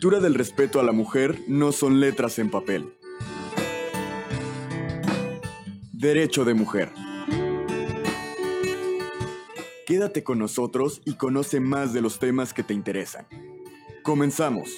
cultura del respeto a la mujer no son letras en papel. Derecho de mujer. Quédate con nosotros y conoce más de los temas que te interesan. Comenzamos.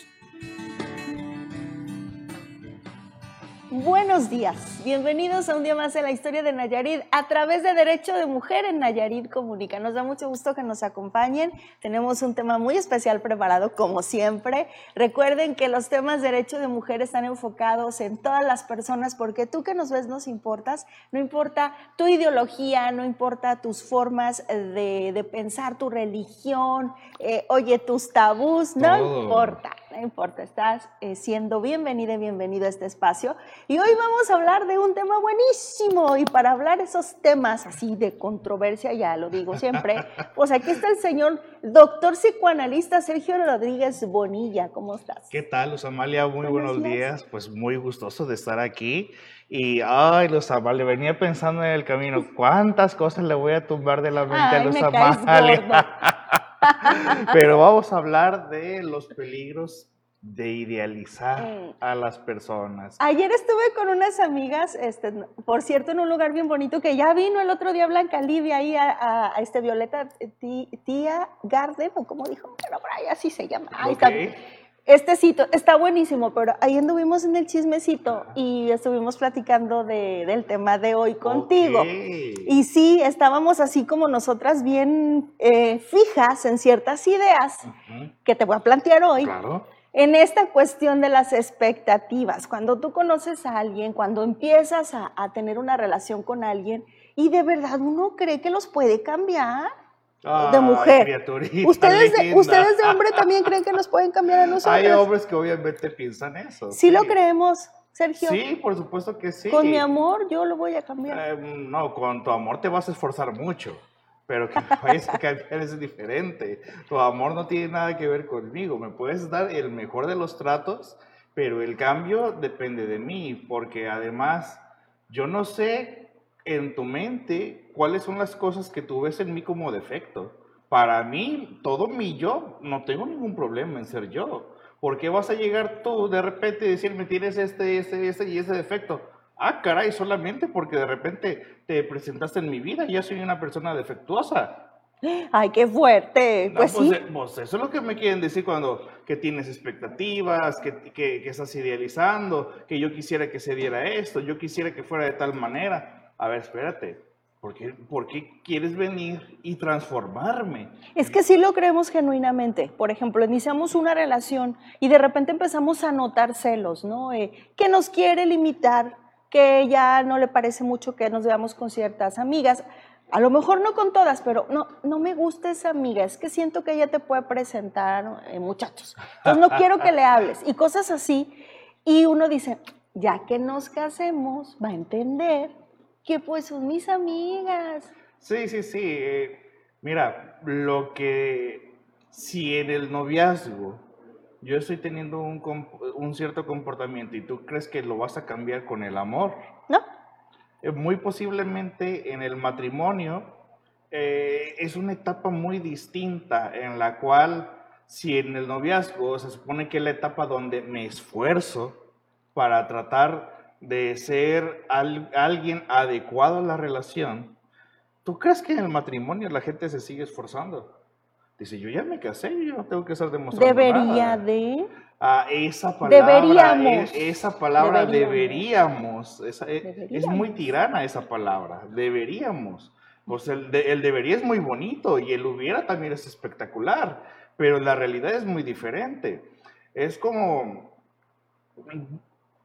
Buenos días, bienvenidos a un día más de la historia de Nayarit a través de Derecho de Mujer en Nayarit Comunica. Nos da mucho gusto que nos acompañen. Tenemos un tema muy especial preparado como siempre. Recuerden que los temas de Derecho de Mujer están enfocados en todas las personas porque tú que nos ves nos importas. No importa tu ideología, no importa tus formas de, de pensar, tu religión, eh, oye, tus tabús, no importa no importa, estás eh, siendo bienvenida y bienvenido a este espacio. Y hoy vamos a hablar de un tema buenísimo. Y para hablar esos temas así de controversia, ya lo digo siempre, pues aquí está el señor doctor psicoanalista Sergio Rodríguez Bonilla. ¿Cómo estás? ¿Qué tal, Luz Amalia? Muy buenos, días. Pues muy gustoso de estar aquí. Y, ay, Luz Amalia, venía pensando en el camino, ¿cuántas cosas le voy a tumbar de la mente a Luz Amalia? Pero vamos a hablar de los peligros de idealizar mm. a las personas. Ayer estuve con unas amigas, este, por cierto, en un lugar bien bonito, que ya vino el otro día Blanca Livia ahí a, este Violeta Tía Garden, o como dijo, pero por ahí así se llama. Ahí está. Este sitio está buenísimo, pero ahí anduvimos en el chismecito y estuvimos platicando de, del tema de hoy contigo. Y sí, estábamos así como nosotras bien eh, fijas en ciertas ideas que te voy a plantear hoy. Claro. En esta cuestión de las expectativas, cuando tú conoces a alguien, cuando empiezas a, a tener una relación con alguien y de verdad uno cree que los puede cambiar de mujer. ¿Ustedes de, ¿Ustedes de hombre también creen que nos pueden cambiar a nosotros? Hay hombres que obviamente piensan eso. Sí, lo creemos, Sergio. Sí, por supuesto que sí. Con mi amor yo lo voy a cambiar. Eh, no, con tu amor te vas a esforzar mucho. Pero que me vayas a cambiar es diferente. Tu amor no tiene nada que ver conmigo. Me puedes dar el mejor de los tratos, pero el cambio depende de mí, porque además yo no sé en tu mente cuáles son las cosas que tú ves en mí como defecto. Para mí, todo mi yo, no tengo ningún problema en ser yo. ¿Por qué vas a llegar tú de repente y decirme tienes este, este, este y ese defecto? Ah, caray, solamente porque de repente te presentaste en mi vida ya soy una persona defectuosa. Ay, qué fuerte. pues, pues, sí. Eh, pues, eso es lo que me quieren decir cuando que tienes expectativas, que, que, que estás idealizando, que yo quisiera que se diera esto, yo quisiera que fuera de tal manera a ver, espérate, ¿por qué, ¿por qué, quieres venir y transformarme? Es que sí lo creemos genuinamente. Por ejemplo, iniciamos una relación y de repente empezamos a notar celos, ¿no? Eh, que nos quiere limitar, que ya no le parece mucho que nos veamos con ciertas amigas. A lo mejor no con todas, pero no, no me gusta esa amiga, es que siento que ella te puede presentar eh, muchachos. Entonces no quiero que le hables y cosas así. Y uno dice, ya que nos casemos, va a entender que pues son mis amigas. Sí, sí, sí. Eh, mira, lo que si en el noviazgo yo estoy teniendo un, cierto comportamiento y tú crees que lo vas a cambiar con el amor, ¿no? Eh, muy posiblemente en el matrimonio eh, es una etapa muy distinta en la cual si en el noviazgo se supone que es la etapa donde me esfuerzo para tratar de ser alguien adecuado a la relación, ¿tú crees que en el matrimonio la gente se sigue esforzando? Dice, yo ya me casé, yo no tengo que ser demostrando Debería de... Ah, esa palabra, deberíamos. esa palabra deberíamos, eh, es muy tirana esa palabra, deberíamos. Pues el, el debería es muy bonito y el hubiera también es espectacular, pero la realidad es muy diferente. Es como,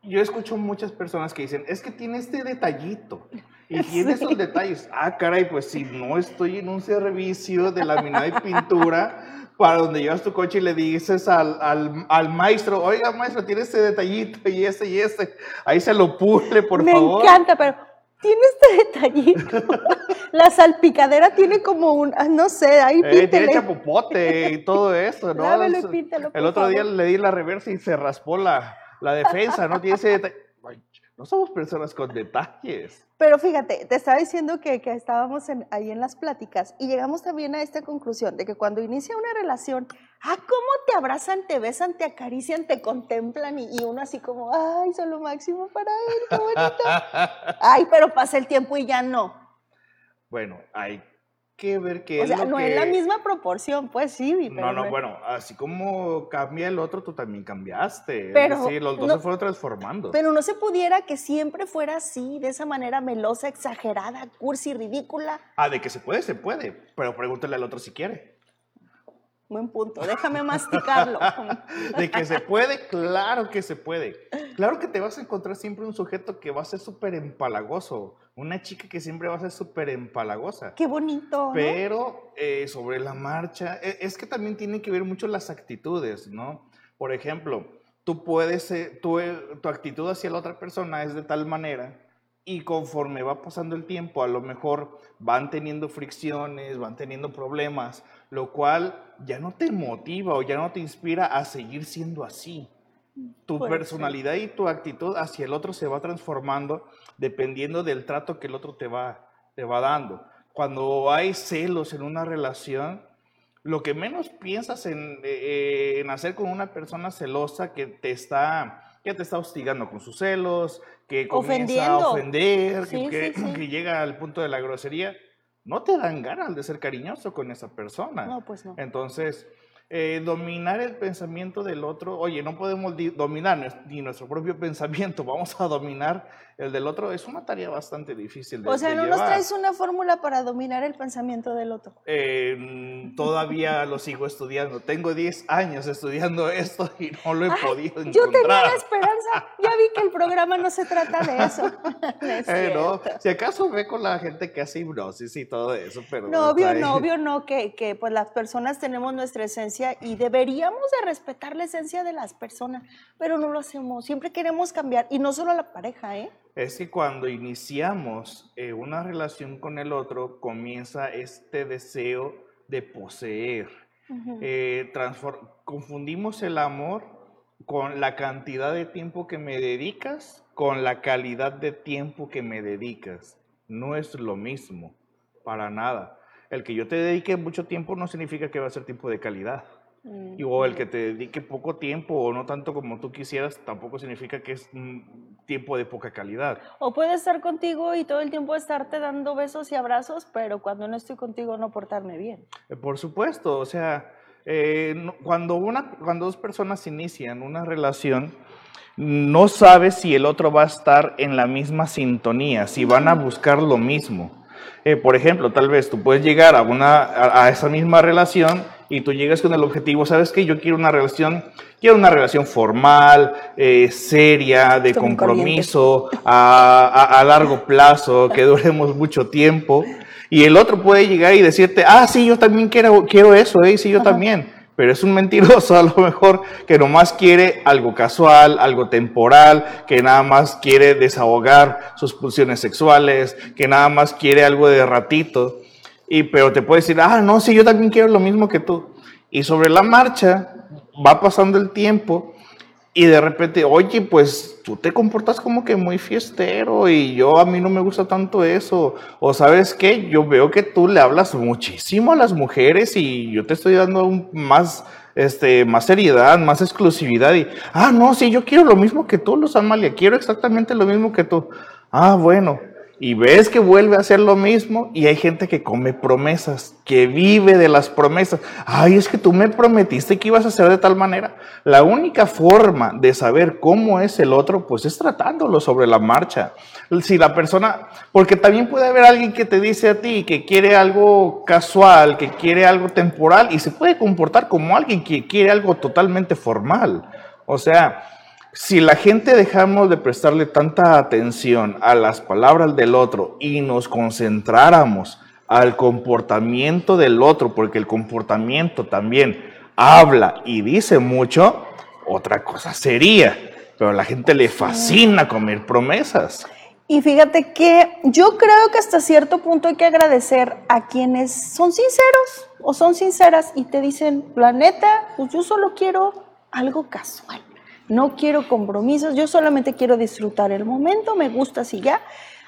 yo escucho muchas personas que dicen, es que tiene este detallito y tiene esos detalles. Ah, caray, pues si no estoy en un servicio de laminado y pintura, para donde llevas tu coche y le dices al, al, al, maestro, oiga maestro, tiene este detallito y este y este, ahí se lo pule, por favor. Me encanta, pero tiene este detallito. La salpicadera tiene como un, ah, no sé, ahí eh, Tiene chapopote y todo eso, ¿no? El otro día le di la reversa y se raspó la la defensa no tiene ese detalle. No somos personas con detalles. Pero fíjate, te estaba diciendo que, estábamos ahí en las pláticas y llegamos también a esta conclusión de que cuando inicia una relación Ah, ¿cómo te abrazan, te besan, te acarician, te contemplan y, y uno así como, ay, son lo máximo para él, qué bonito. Ay, pero pasa el tiempo y ya no. Bueno, hay que ver qué O es sea, lo no que... es la misma proporción, pues sí, pero No, no, bueno, así como cambia el otro, tú también cambiaste. Pero decir, los dos no- se fueron transformando. Pero no se pudiera que siempre fuera así, de esa manera melosa, exagerada, cursi, ridícula. Ah, de que se puede, se puede. Pero pregúntale al otro si quiere. Buen punto, déjame masticarlo. De que se puede, claro que se puede. Claro que te vas a encontrar siempre un sujeto que va a ser súper empalagoso. Una chica que siempre va a ser súper empalagosa. Qué bonito, ¿no? Pero eh, sobre la marcha, e- es que también tienen que ver mucho las actitudes, ¿no? Por ejemplo, tú puedes, eh, tú, eh, tu actitud hacia la otra persona es de tal manera y conforme va pasando el tiempo, a lo mejor van teniendo fricciones, van teniendo problemas, lo cual ya no te motiva o ya no te inspira a seguir siendo así. Tu personalidad y tu actitud hacia el otro se va transformando dependiendo del trato que el otro te va, te va dando. Cuando hay celos en una relación, lo que menos piensas en, eh, en hacer con una persona celosa que te está que te está hostigando con sus celos, que comienza a ofender, que- Sí, que, sí, sí. que llega al punto de la grosería, no te dan ganas de ser cariñoso con esa persona. No, pues no. Entonces, eh, dominar el pensamiento del otro, oye, no podemos dominar ni nuestro propio pensamiento, vamos a dominar el del otro, es una tarea bastante difícil de O sea, de no nos traes una fórmula para dominar el pensamiento del otro. Eh, todavía lo sigo estudiando. Tengo 10 años estudiando esto y no lo he Ay, podido Yo tenía encontrar. la esperanza. Ya vi que el programa no se trata de eso. No es Eh, no, si acaso ve con la gente que hace hipnosis y todo eso, pero No, obvio no, obvio no, que, que pues las personas tenemos nuestra esencia y deberíamos de respetar la esencia de las personas, pero no lo hacemos. Siempre queremos cambiar y no solo a la pareja, ¿eh? Es que cuando iniciamos eh, una relación con el otro, comienza este deseo de poseer. Eh, transfor- confundimos el amor con la cantidad de tiempo que me dedicas, con la calidad de tiempo que me dedicas. No es lo mismo, para nada. El que yo te dedique mucho tiempo no significa que va a ser tiempo de calidad. Mm. Y o el que te dedique poco tiempo o no tanto como tú quisieras, tampoco significa que es un tiempo de poca calidad. O puede estar contigo y todo el tiempo estarte dando besos y abrazos, pero cuando no estoy contigo no portarme bien. Eh, Por supuesto, o sea, eh, cuando, una, cuando dos personas inician una relación, no sabes si el otro va a estar en la misma sintonía, si van a buscar lo mismo. Eh, por ejemplo, tal vez tú puedes llegar a, una, a, a esa misma relación y tú llegas con el objetivo, ¿sabes qué? Yo quiero una relación, quiero una relación formal, eh, seria, de Estoy compromiso, a, a- a largo plazo, que duremos mucho tiempo. Y el otro puede llegar y decirte, ah, sí, yo también quiero, quiero eso, eh, sí, yo también. Pero es un mentiroso a lo mejor que nomás quiere algo casual, algo temporal, que nada más quiere desahogar sus pulsiones sexuales, que nada más quiere algo de ratito. Y pero te puede decir, ah, no, sí, yo también quiero lo mismo que tú. Y sobre la marcha va pasando el tiempo y de repente, oye, pues tú te comportas como que muy fiestero y yo a mí no me gusta tanto eso. O sabes qué, yo veo que tú le hablas muchísimo a las mujeres y yo te estoy dando más, este, más seriedad, más exclusividad. Y, ah, no, sí, yo quiero lo mismo que tú, Luz Amalia, quiero exactamente lo mismo que tú. Ah, bueno. Y ves que vuelve a hacer lo mismo y hay gente que come promesas, que vive de las promesas. Ay, es que tú me prometiste que ibas a hacer de tal manera. La única forma de saber cómo es el otro, pues es tratándolo sobre la marcha. Si la persona, porque también puede haber alguien que te dice a ti que quiere algo casual, que quiere algo temporal y se puede comportar como alguien que quiere algo totalmente formal. O sea, si la gente dejamos de prestarle tanta atención a las palabras del otro y nos concentráramos al comportamiento del otro, porque el comportamiento también habla y dice mucho, otra cosa sería. Pero a la gente le fascina comer promesas. Y fíjate que yo creo que hasta cierto punto hay que agradecer a quienes son sinceros o son sinceras y te dicen, la neta, pues yo solo quiero algo casual. No quiero compromisos, yo solamente quiero disfrutar el momento, me gusta así ya.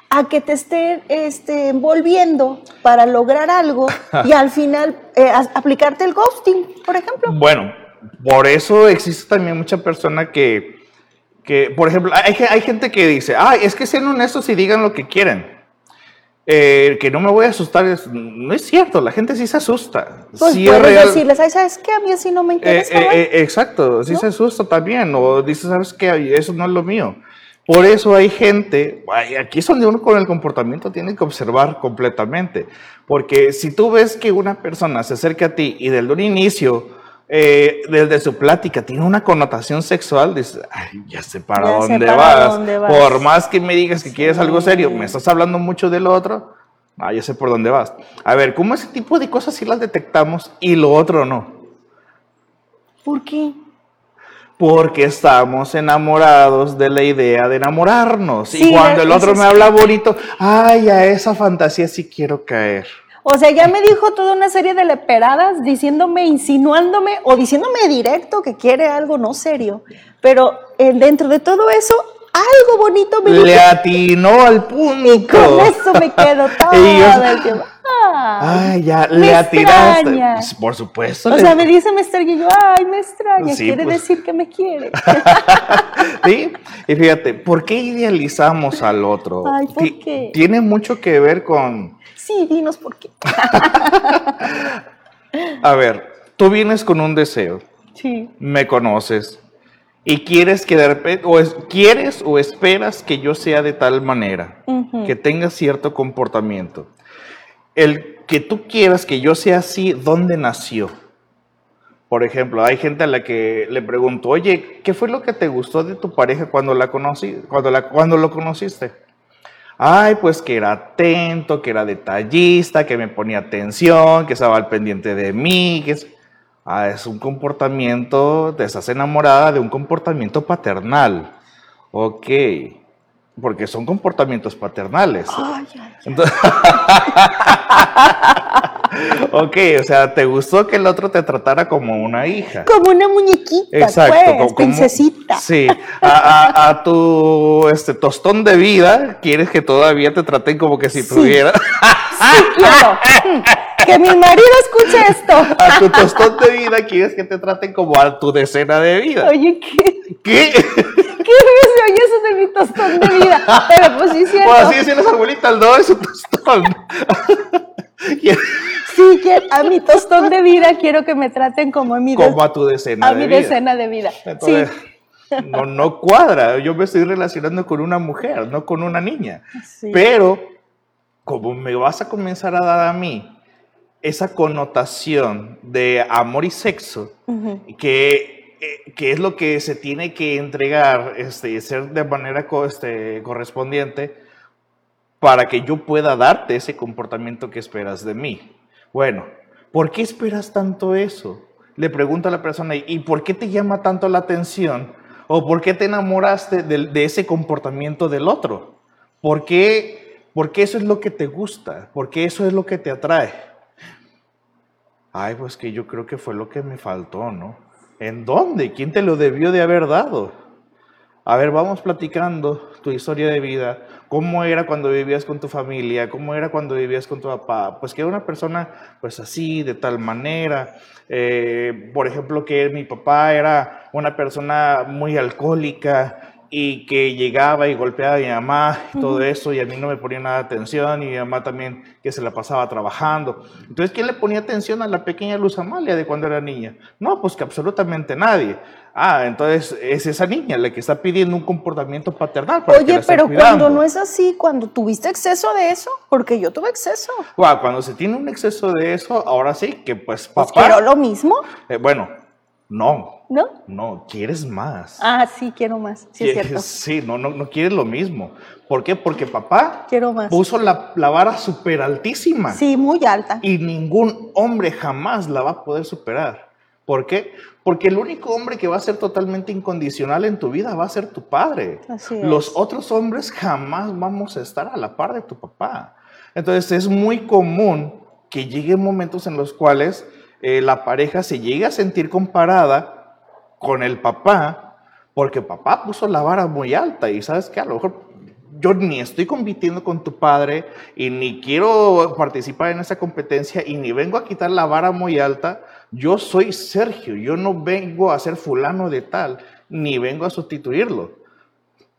a que te estén este, envolviendo para lograr algo y al final eh, aplicarte el ghosting, por ejemplo. Bueno, por eso existe también mucha persona que, que por ejemplo, hay, hay gente que dice, ah, es que sean honestos y digan lo que quieren. Eh, que no me voy a asustar, es- no es cierto, la gente sí se asusta. Pues sí es puedes real. decirles, ay, ¿sabes qué? A mí así no me Eh, interesa. eh, güey". eh, exacto, sí ¿No? se asusta también, o dice, ¿sabes qué? Eso no es lo mío. Por eso hay gente, aquí es donde uno con el comportamiento tiene que observar completamente, porque si tú ves que una persona se acerca a ti y desde un inicio, eh, desde su plática, tiene una connotación sexual, dices, ay, ya sé para, Ya sé dónde, para vas. dónde vas. Por más que me digas que quieres algo serio, me estás hablando mucho del otro, ah, ya sé por dónde vas. A ver, ¿cómo ese tipo de cosas sí las detectamos y lo otro no? ¿Por qué? Porque estamos enamorados de la idea de enamorarnos. Sí, y cuando el otro me habla bonito, ay, a esa fantasía sí quiero caer. O sea, ya me dijo toda una serie de leperadas diciéndome, insinuándome o diciéndome directo que quiere algo no serio. Pero eh, dentro de todo eso, algo bonito me dijo. Le atinó al punto. Y con eso me quedo todo el tiempo. Ay, Ay, ya, me le atinaste. extraña. Por supuesto. O le- sea, me dice me extraña y yo, ay, me extraña, Sí, quiere pues. decir que me quiere. ¿Sí? Y fíjate, ¿por qué idealizamos al otro? Ay, ¿por qué? Tiene mucho que ver con, Sí, dinos por qué. a ver, tú vienes con un deseo, Sí. me conoces y quieres que de repente, o es- quieres o esperas que yo sea de tal manera, que tenga cierto comportamiento. El que tú quieras que yo sea así, ¿dónde nació? Por ejemplo, hay gente a la que le pregunto, oye, ¿qué fue lo que te gustó de tu pareja cuando la conocí, cuando, la, cuando lo conociste? Ay, pues que era atento, que era detallista, que me ponía atención, que estaba al pendiente de mí, que es... Ah, es un comportamiento, te estás enamorada de un comportamiento paternal. Ok, porque son comportamientos paternales. Ay, ay, Entonces- ok, o sea, ¿te gustó que el otro te tratara como una hija? Como una muñequita, Exacto, pues, como- como- princesita. Sí, a, a- a tu este, tostón de vida, quieres que todavía te traten como que si Sí. tuviera. Sí, quiero. Mm, Que mi marido escuche esto. A tu tostón de vida, quieres que te traten como a tu decena de vida. Oye, ¿qué, ¿Qué? qué se oye eso de mi tostón de vida? Pero pues sí, es cierto. O así decía la abuelita, no es un tostón. Sí, que a mi tostón de vida quiero que me traten como a mi, como a tu decena a de mi vida. decena de vida. Entonces, no, no cuadra. Yo me estoy relacionando con una mujer, no con una niña. Sí. Pero, como me vas a comenzar a dar a mí esa connotación de amor y sexo, que, eh, que es lo que se tiene que entregar, este, ser de manera este, correspondiente para que yo pueda darte ese comportamiento que esperas de mí. Bueno, ¿por qué esperas tanto eso? Le pregunto a la persona, ¿y por qué te llama tanto la atención? ¿O por qué te enamoraste de, de ese comportamiento del otro? ¿Por qué, ¿Por qué eso es lo que te gusta? ¿Por qué eso es lo que te atrae? Ay, pues que yo creo que fue lo que me faltó, ¿no? ¿En dónde? ¿Quién te lo debió de haber dado? A ver, vamos platicando tu historia de vida. ¿Cómo era cuando vivías con tu familia? ¿Cómo era cuando vivías con tu papá? Pues que era una persona, pues así, de tal manera. Eh, por ejemplo, que mi papá era una persona muy alcohólica y que llegaba y golpeaba a mi mamá y todo eso y a mí no me ponía nada de atención y mi mamá también que se la pasaba trabajando. Entonces, ¿quién le ponía atención a la pequeña Luz Amalia de cuando era niña? No, pues que absolutamente nadie. Ah, entonces es esa niña la que está pidiendo un comportamiento paternal. Para que la Oye, pero cuando no es así, cuando tuviste exceso de eso, porque yo tuve exceso. Cuando se tiene un exceso de eso, ahora sí que pues Pues papá... quiero lo mismo, eh, bueno, no, ¿no? no, quieres más. Ah, sí, quiero más. Sí, es Quieres- cierto. Sí, no, no, no quieres lo mismo. ¿Por qué? Porque papá Quiero más. puso la, la vara súper altísima. Sí, muy alta. Y ningún hombre jamás la va a poder superar. ¿Por qué? Porque el único hombre que va a ser totalmente incondicional en tu vida va a ser tu padre. Así es. Los otros hombres jamás vamos a estar a la par de tu papá. Entonces es muy común que lleguen momentos en los cuales eh, la pareja se llegue a sentir comparada con el papá, porque papá puso la vara muy alta y sabes que a lo mejor yo ni estoy compitiendo con tu padre y ni quiero participar en esa competencia y ni vengo a quitar la vara muy alta. Yo soy Sergio, yo no vengo a ser fulano de tal, ni vengo a sustituirlo.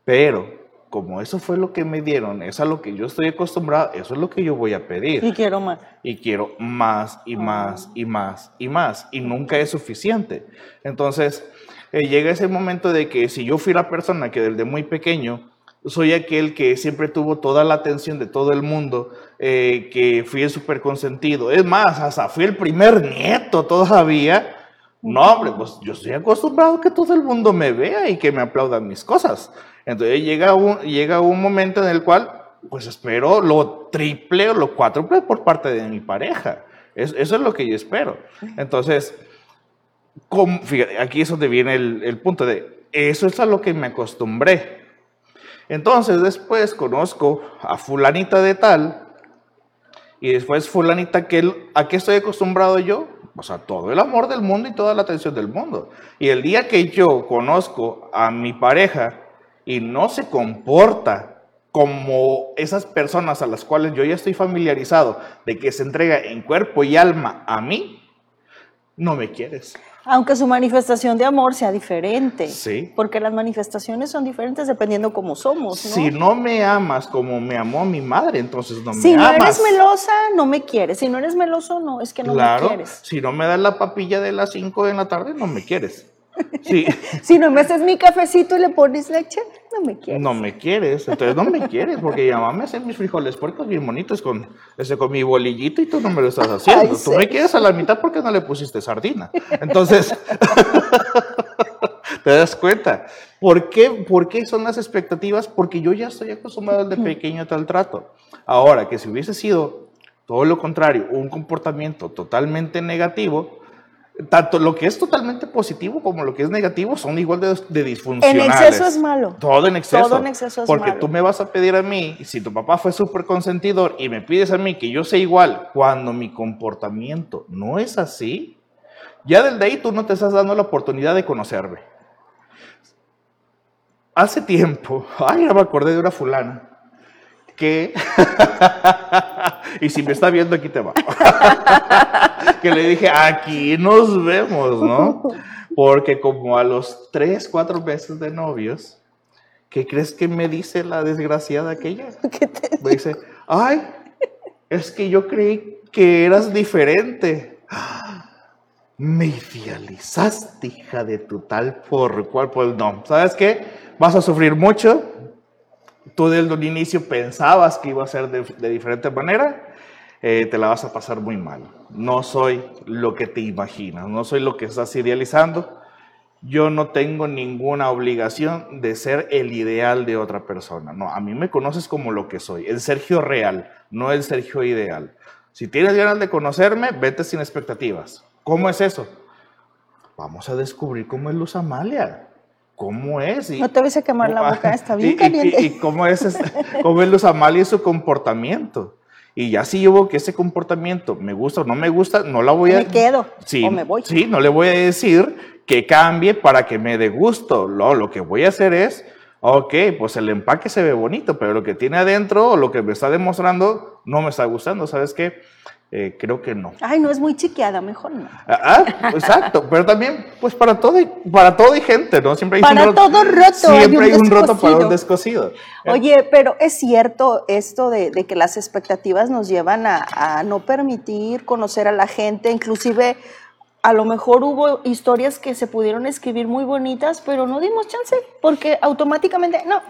Pero como eso fue lo que me dieron, es a lo que yo estoy acostumbrado, eso es lo que yo voy a pedir. Y quiero más. Y quiero más y más y más y más. Y nunca es suficiente. Entonces, eh, llega ese momento de que si yo fui la persona que desde muy pequeño soy aquel que siempre tuvo toda la atención de todo el mundo, eh, que fui el súper consentido. Es más, hasta fui el primer nieto todavía. No, hombre, pues yo estoy acostumbrado a que todo el mundo me vea y que me aplaudan mis cosas. Entonces llega un, llega un momento en el cual, pues espero lo triple o lo cuádruple por parte de mi pareja. eso es lo que yo espero. Entonces, aquí es donde viene el, el punto de, eso es a lo que me acostumbré. Entonces después conozco a fulanita de tal y después fulanita que, ¿a qué estoy acostumbrado yo? O sea, todo el amor del mundo y toda la atención del mundo. Y el día que yo conozco a mi pareja y no se comporta como esas personas a las cuales yo ya estoy familiarizado, de que se entrega en cuerpo y alma a mí, no me quieres. Aunque su manifestación de amor sea diferente. Sí. Porque las manifestaciones son diferentes dependiendo cómo somos. ¿no? Si no me amas como me amó mi madre, entonces no me amas. Si no eres melosa, no me quieres. Si no eres meloso, no, es que no me quieres. Si no me das la papilla de las 5 de la tarde, no me quieres. Sí. si no me haces mi cafecito y le pones leche, no me quieres. No me quieres, entonces no me quieres, porque mi mamá me hace mis frijoles puercos bien bonitos con, ese, con mi bolillito y tú no me lo estás haciendo. tú me quieres a la mitad porque no le pusiste sardina. Entonces, ¿te das cuenta? ¿Por qué, ¿Por qué son las expectativas? Porque yo ya estoy acostumbrado de pequeño a tal trato. Ahora, que si hubiese sido todo lo contrario, un comportamiento totalmente negativo, tanto lo que es totalmente positivo como lo que es negativo son igual de, de disfuncionales. En exceso es malo. Todo en exceso. Todo en exceso es Porque tú me vas a pedir a mí, si tu papá fue súper consentidor y me pides a mí que yo sea igual cuando mi comportamiento no es así, ya desde ahí tú no te estás dando la oportunidad de conocerme. Hace tiempo, ay, ya me acordé de una fulana que, y si me está viendo aquí te va, que le dije, aquí nos vemos, ¿no? Porque como a los tres, cuatro meses de novios, ¿qué crees que me dice la desgraciada aquella? ¿Qué te me dice, ay, es que yo creí que eras diferente. Me idealizaste, hija de tu tal por cual, pues no. ¿Sabes qué? Vas a sufrir mucho, tú desde el inicio pensabas que iba a ser de, diferente manera, eh, te la vas a pasar muy mal. No soy lo que te imaginas, no soy lo que estás idealizando. Yo no tengo ninguna obligación de ser el ideal de otra persona. No, a mí me conoces como lo que soy, el Sergio real, no el Sergio ideal. Si tienes ganas de conocerme, vete sin expectativas. ¿Cómo es eso? Vamos a descubrir cómo es Luz Amalia cómo es. no te ves a quemar la boca, está bien caliente. Y, cómo es, cómo es Luz Amalia y su comportamiento. Y ya si yo veo que ese comportamiento me gusta o no me gusta, no la voy a... Me quedo sí, o me voy. Sí, no le voy a decir que cambie para que me dé gusto. Lo, lo que voy a hacer es, ok, pues el empaque se ve bonito, pero lo que tiene adentro o lo que me está demostrando no me está gustando. ¿Sabes qué? Eh, creo que no. Ay, no es muy chiqueada, mejor no. Ah, ah exacto, pero también, pues para todo, para todo y gente, ¿no? Siempre hay para un roto, todo roto. Siempre hay un, roto para un descosido. Oye, pero es cierto esto de, que las expectativas nos llevan a, a, no permitir conocer a la gente, inclusive a lo mejor hubo historias que se pudieron escribir muy bonitas, pero no dimos chance, porque automáticamente, no.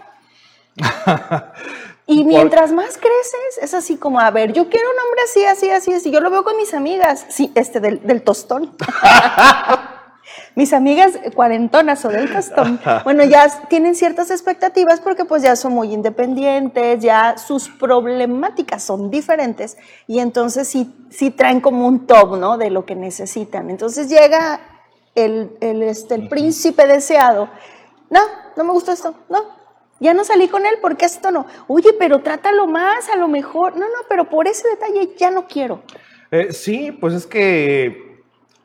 Y mientras más creces, es así como, a ver, yo quiero un hombre así, así, así, así. Yo lo veo con mis amigas, sí, este del, del tostón. mis amigas cuarentonas o del tostón, bueno, ya tienen ciertas expectativas porque pues ya son muy independientes, ya sus problemáticas son diferentes y entonces sí, sí traen como un top, ¿no? De lo que necesitan. Entonces llega el, el, este, el príncipe deseado. No, no me gusta esto, no, ya no salí con él porque esto no. Oye, pero trátalo más, a lo mejor. No, no, pero por ese detalle ya no quiero. Eh, sí, pues es que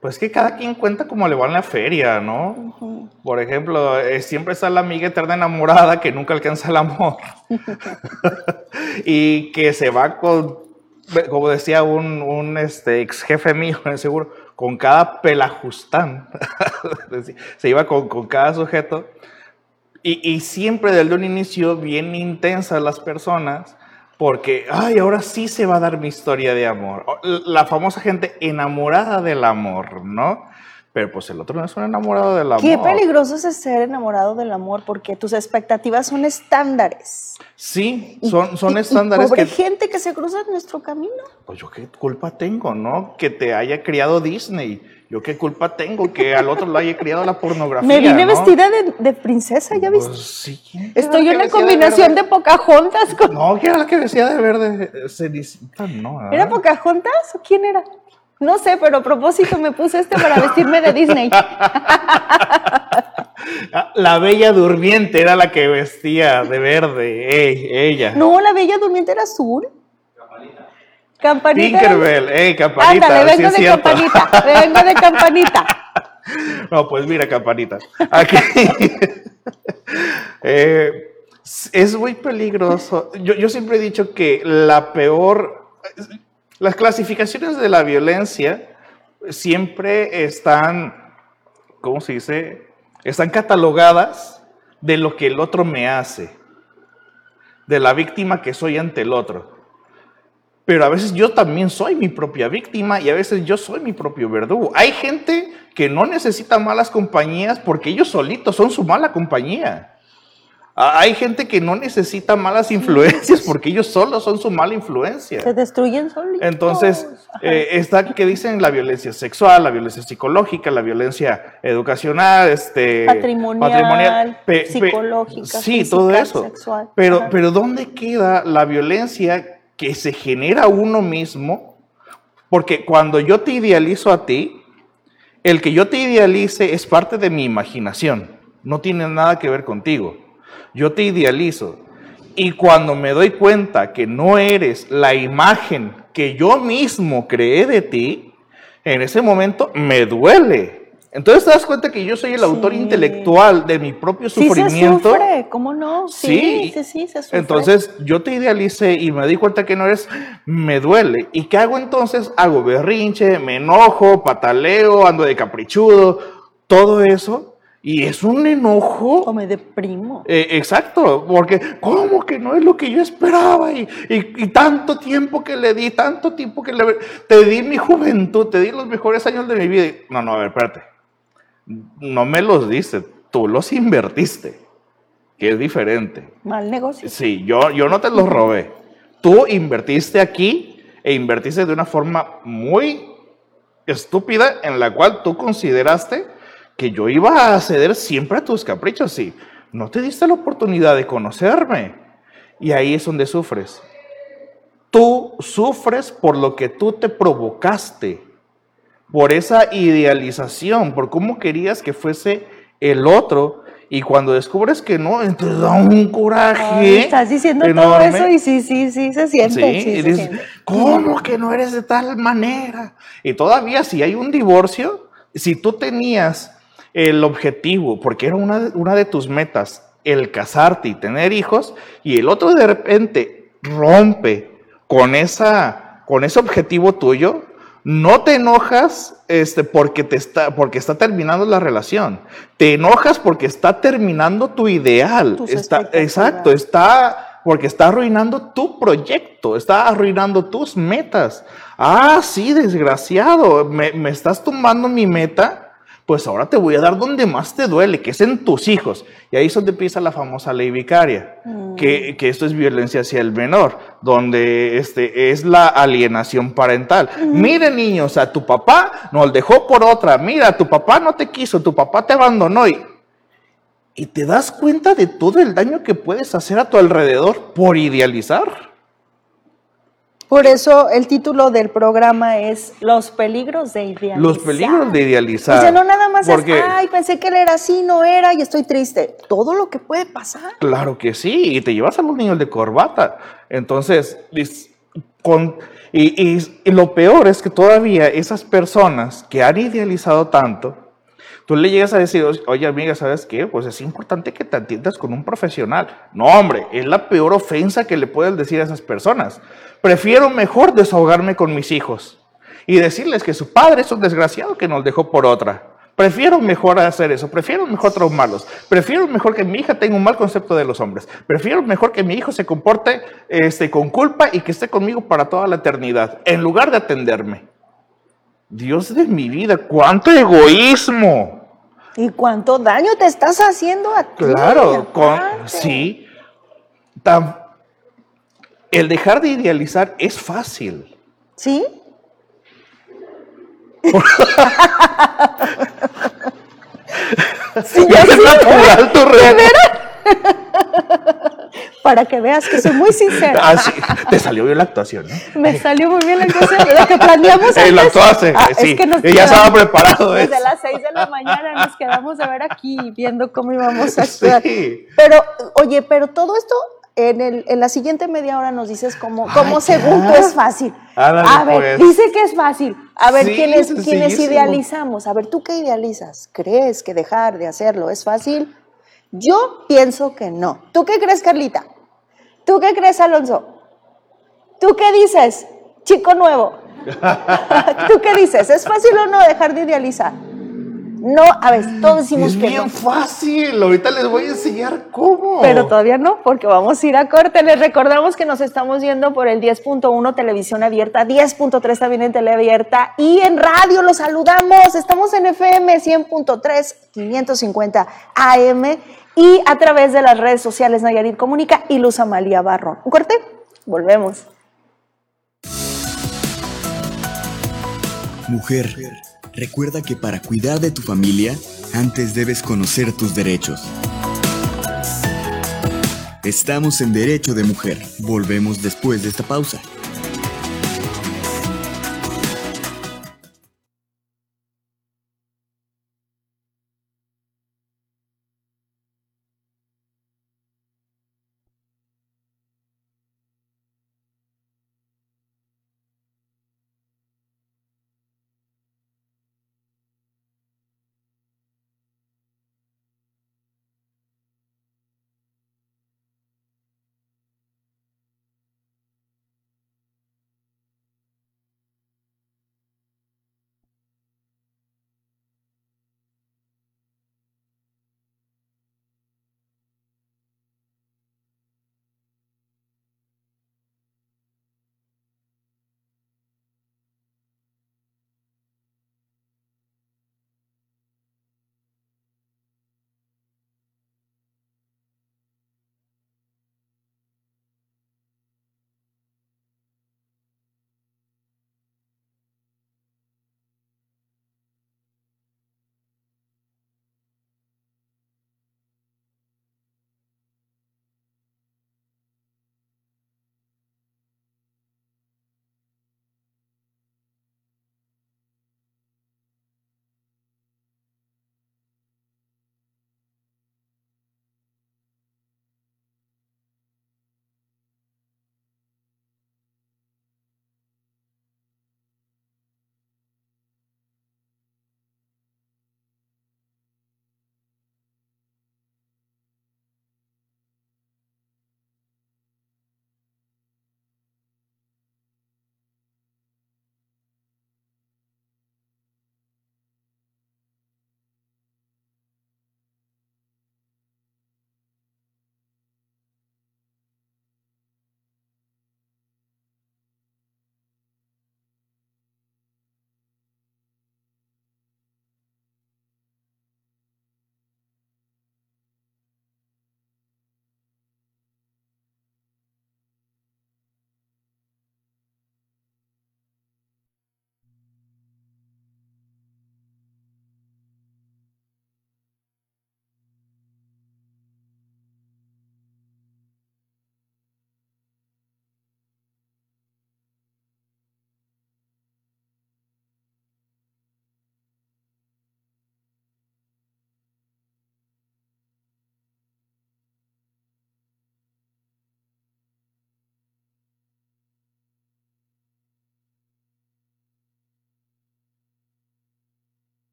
Pues que cada quien cuenta como le va en la feria, ¿no? Por ejemplo, eh, siempre está la amiga eterna enamorada que nunca alcanza el amor. y que se va con, como decía un, un este, ex jefe mío en el seguro, con cada pelajustán. se iba con, con cada sujeto. Y, y, siempre desde un inicio bien intensas las personas porque, ay, ahora sí se va a dar mi historia de amor. La famosa gente enamorada del amor, ¿no? Pero pues el otro no es un enamorado del amor. Qué peligroso es ser enamorado del amor porque tus expectativas son estándares. Sí, son, son estándares. Y pobre gente que se cruza en nuestro camino. Pues yo qué culpa tengo, ¿no? Que te haya criado Disney. Yo qué culpa tengo que al otro lo haya criado la pornografía. Me vine vestida de, de, princesa, ¿ya viste? Pues sí. Estoy en una combinación de, de Pocahontas con. No, que era la que vestía de verde. Cenicienta, no. ¿Era Pocahontas o quién era? No sé, pero a propósito me puse este para vestirme de Disney. La Bella Durmiente era la que vestía de verde, ey, ella. No, la Bella Durmiente era azul. Campanita. Tinkerbell, ey, campanita. Ándale, vengo sí de campanita, vengo de campanita. No, pues mira, campanita. Aquí. eh, es muy peligroso. Yo, yo siempre he dicho que la peor. Las clasificaciones de la violencia siempre están, ¿cómo se dice? Están catalogadas de lo que el otro me hace, de la víctima que soy ante el otro. Pero a veces yo también soy mi propia víctima y a veces yo soy mi propio verdugo. Hay gente que no necesita malas compañías porque ellos solitos son su mala compañía. Hay gente que no necesita malas influencias porque ellos solos son su mala influencia. Se destruyen solitos. Entonces, eh, está que dicen la violencia sexual, la violencia psicológica, la violencia educacional, este, patrimonial, patrimonial pe, psicológica, sí, física, todo eso. Sexual. Pero, Ajá. pero ¿dónde queda la violencia que se genera uno mismo? Porque cuando yo te idealizo a ti, el que yo te idealice es parte de mi imaginación, no tiene nada que ver contigo yo te idealizo. Y cuando me doy cuenta que no eres la imagen que yo mismo creé de ti, en ese momento me duele. Entonces te das cuenta que yo soy el autor Sí. intelectual de mi propio Sí sufrimiento. se sufre, ¿cómo no? Sí, sí, sí, se sufre. Entonces yo te idealicé y me di cuenta que no eres, me duele. ¿Y qué hago entonces? Hago berrinche, me enojo, pataleo, ando de caprichudo, todo eso. Y es un enojo O me deprimo. eh, exacto, porque ¿cómo que no es lo que yo esperaba? Y, y- y tanto tiempo que le di, tanto tiempo que le te di mi juventud, te di los mejores años de mi vida. Y- No, no, a ver, espérate. No me los diste, tú los invertiste, que es diferente. Mal negocio. Sí, yo, yo no te los robé. Tú invertiste aquí e invertiste de una forma muy estúpida en la cual tú consideraste que yo iba a ceder siempre a tus caprichos y no te diste la oportunidad de conocerme. Y ahí es donde sufres. Tú sufres por lo que tú te provocaste, por esa idealización, por cómo querías que fuese el otro. Y cuando descubres que no, entonces da un coraje. Ay, estás diciendo todo eso y sí, sí, sí, se siente. Sí, Sí, y se dices, siente. ¿cómo que no eres de tal manera? Y todavía si hay un divorcio, si tú tenías el objetivo, porque era una, de- una de tus metas, el casarte y tener hijos, y el otro de repente rompe con, esa, con ese objetivo tuyo, no te enojas este, porque, te está, porque está terminando la relación. Te enojas porque está terminando tu ideal. Tus Está, exacto, está porque está arruinando tu proyecto, está arruinando tus metas. Ah, sí, desgraciado, me, me estás tumbando mi meta. Pues ahora te voy a dar donde más te duele, que es en tus hijos. Y ahí es donde empieza la famosa ley vicaria, que, que esto es violencia hacia el menor, donde este, es la alienación parental. Mire, niños, a tu papá nos dejó por otra. Mira, tu papá no te quiso, tu papá te abandonó. Y, y te das cuenta de todo el daño que puedes hacer a tu alrededor por idealizar. Por eso el título del programa es Los peligros de idealizar. Los peligros de idealizar. O sea, no nada más Porque, es, ay, pensé que él era así, no era y estoy triste. Todo lo que puede pasar. Claro que sí, y te llevas a los niños de corbata. Entonces, con, y, y, y lo peor es que todavía esas personas que han idealizado tanto, tú le llegas a decir, oye amiga, ¿sabes qué? Pues es importante que te atiendas con un profesional. No, hombre, es la peor ofensa que le puedes decir a esas personas. Prefiero mejor desahogarme con mis hijos y decirles que su padre es un desgraciado que nos dejó por otra. Prefiero mejor hacer eso, prefiero mejor traumarlos, prefiero mejor que mi hija tenga un mal concepto de los hombres, prefiero mejor que mi hijo se comporte este, con culpa y que esté conmigo para toda la eternidad, en lugar de atenderme. Dios de mi vida, cuánto egoísmo. ¿Y cuánto daño te estás haciendo a ti? Claro, con, sí. Tan, el dejar de idealizar es fácil. ¿Sí? sí, ya es natural tu Para que veas que soy muy sincera. Ah, sí. Te salió bien la actuación, ¿no? Me salió muy bien la actuación. Lo que planeamos lo antes. actuaste, Ah, sí. es que nos Y ya estaba preparado Desde eso. las 6 de la mañana nos quedamos a ver aquí viendo cómo íbamos a actuar. Sí. Pero, oye, pero todo esto en, el, en la siguiente media hora nos dices cómo, cómo Ay, según ya. tú es fácil. Ándale, a ver, pues. dice que es fácil. A ver, Sí, ¿quiénes, ¿quiénes idealizamos? A ver, ¿tú qué idealizas? ¿Crees que dejar de hacerlo es fácil? Yo pienso que no. ¿Tú qué crees, Carlita? ¿Tú qué crees, Alonso? ¿Tú qué dices, chico nuevo? ¿Tú qué dices? ¿Es fácil o no dejar de idealizar? No, a ver, todos decimos Es que bien no. fácil. Ahorita les voy a enseñar cómo. Pero todavía no, porque vamos a ir a corte. Les recordamos que nos estamos yendo por el 10.1 televisión abierta, 10.3 también en tele abierta y en radio los saludamos. Estamos en FM 100.3, 550 AM y a través de las redes sociales Nayarit Comunica y Luz Amalia Barrón. Un corte, volvemos. Mujer, recuerda que para cuidar de tu familia, antes debes conocer tus derechos. Estamos en Derecho de Mujer. Volvemos después de esta pausa.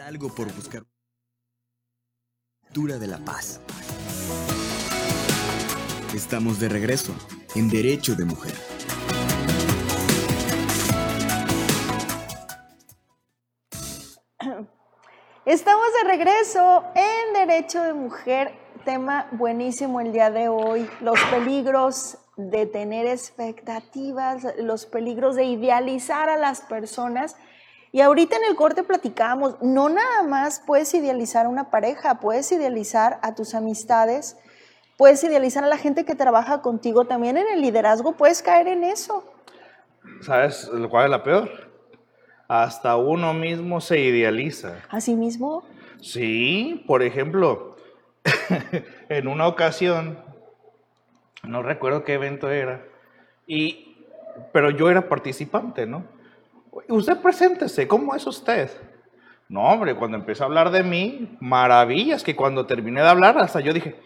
Algo por buscar de la paz. Estamos de regreso en Derecho de Mujer. Estamos de regreso en Derecho de Mujer, tema buenísimo el día de hoy, los peligros de tener expectativas, los peligros de idealizar a las personas. Y ahorita en el corte platicamos, no nada más puedes idealizar a una pareja, puedes idealizar a tus amistades, puedes idealizar a la gente que trabaja contigo, también en el liderazgo puedes caer en eso. ¿Sabes cuál es la peor? Hasta uno mismo se idealiza. ¿A sí mismo? Sí, por ejemplo, en una ocasión no recuerdo qué evento era, y, pero yo era participante, ¿no? Usted preséntese, ¿cómo es usted? No, hombre, cuando empecé a hablar de mí, maravillas, que cuando terminé de hablar, hasta yo dije,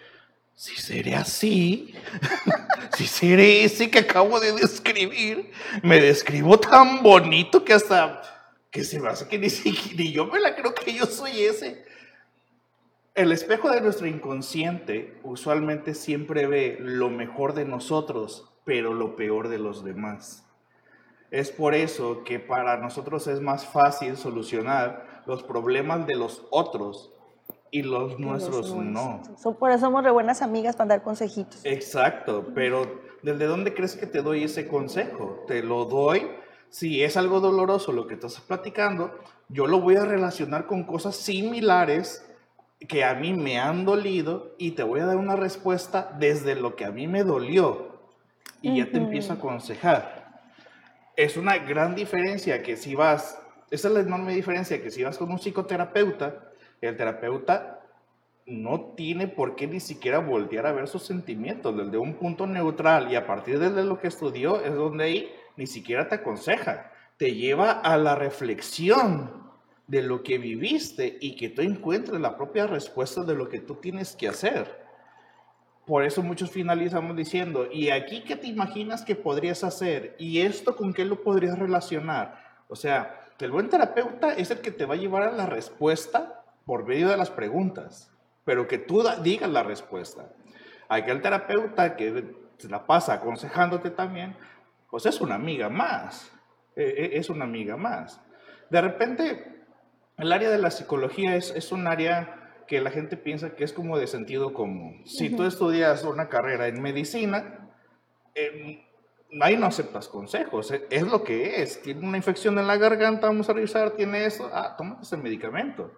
si seré así, si seré ese que acabo de describir, me describo tan bonito que hasta, que se me hace que ni ni yo me la creo que yo soy ese. El espejo de nuestro inconsciente usualmente siempre ve lo mejor de nosotros, pero lo peor de los demás. Es por eso que para nosotros es más fácil solucionar los problemas de los otros y los nuestros no. por eso somos re buenas amigas para dar consejitos. Exacto, pero ¿desde dónde crees que te doy ese consejo? Te lo doy si es algo doloroso lo que estás platicando, yo lo voy a relacionar con cosas similares que a mí me han dolido y te voy a dar una respuesta desde lo que a mí me dolió y ya te empiezo a aconsejar. Es una gran diferencia que si vas, esa es la enorme diferencia que si vas con un psicoterapeuta, el terapeuta no tiene por qué ni siquiera voltear a ver sus sentimientos desde un punto neutral y a partir de lo que estudió es donde ahí ni siquiera te aconseja, te lleva a la reflexión de lo que viviste y que tú encuentres la propia respuesta de lo que tú tienes que hacer. Por eso muchos finalizamos diciendo, ¿y aquí qué te imaginas que podrías hacer? ¿Y esto con qué lo podrías relacionar? O sea, el buen terapeuta es el que te va a llevar a la respuesta por medio de las preguntas, pero que tú digas la respuesta. Aquel terapeuta que se la pasa aconsejándote también, pues es una amiga más, e, e, es una amiga más. De repente, el área de la psicología es, es un área que la gente piensa que es como de sentido común. Si tú estudias una carrera en medicina, eh, ahí no aceptas consejos, eh, es lo que es. Tiene una infección en la garganta, vamos a revisar, tiene eso, ah, toma ese medicamento.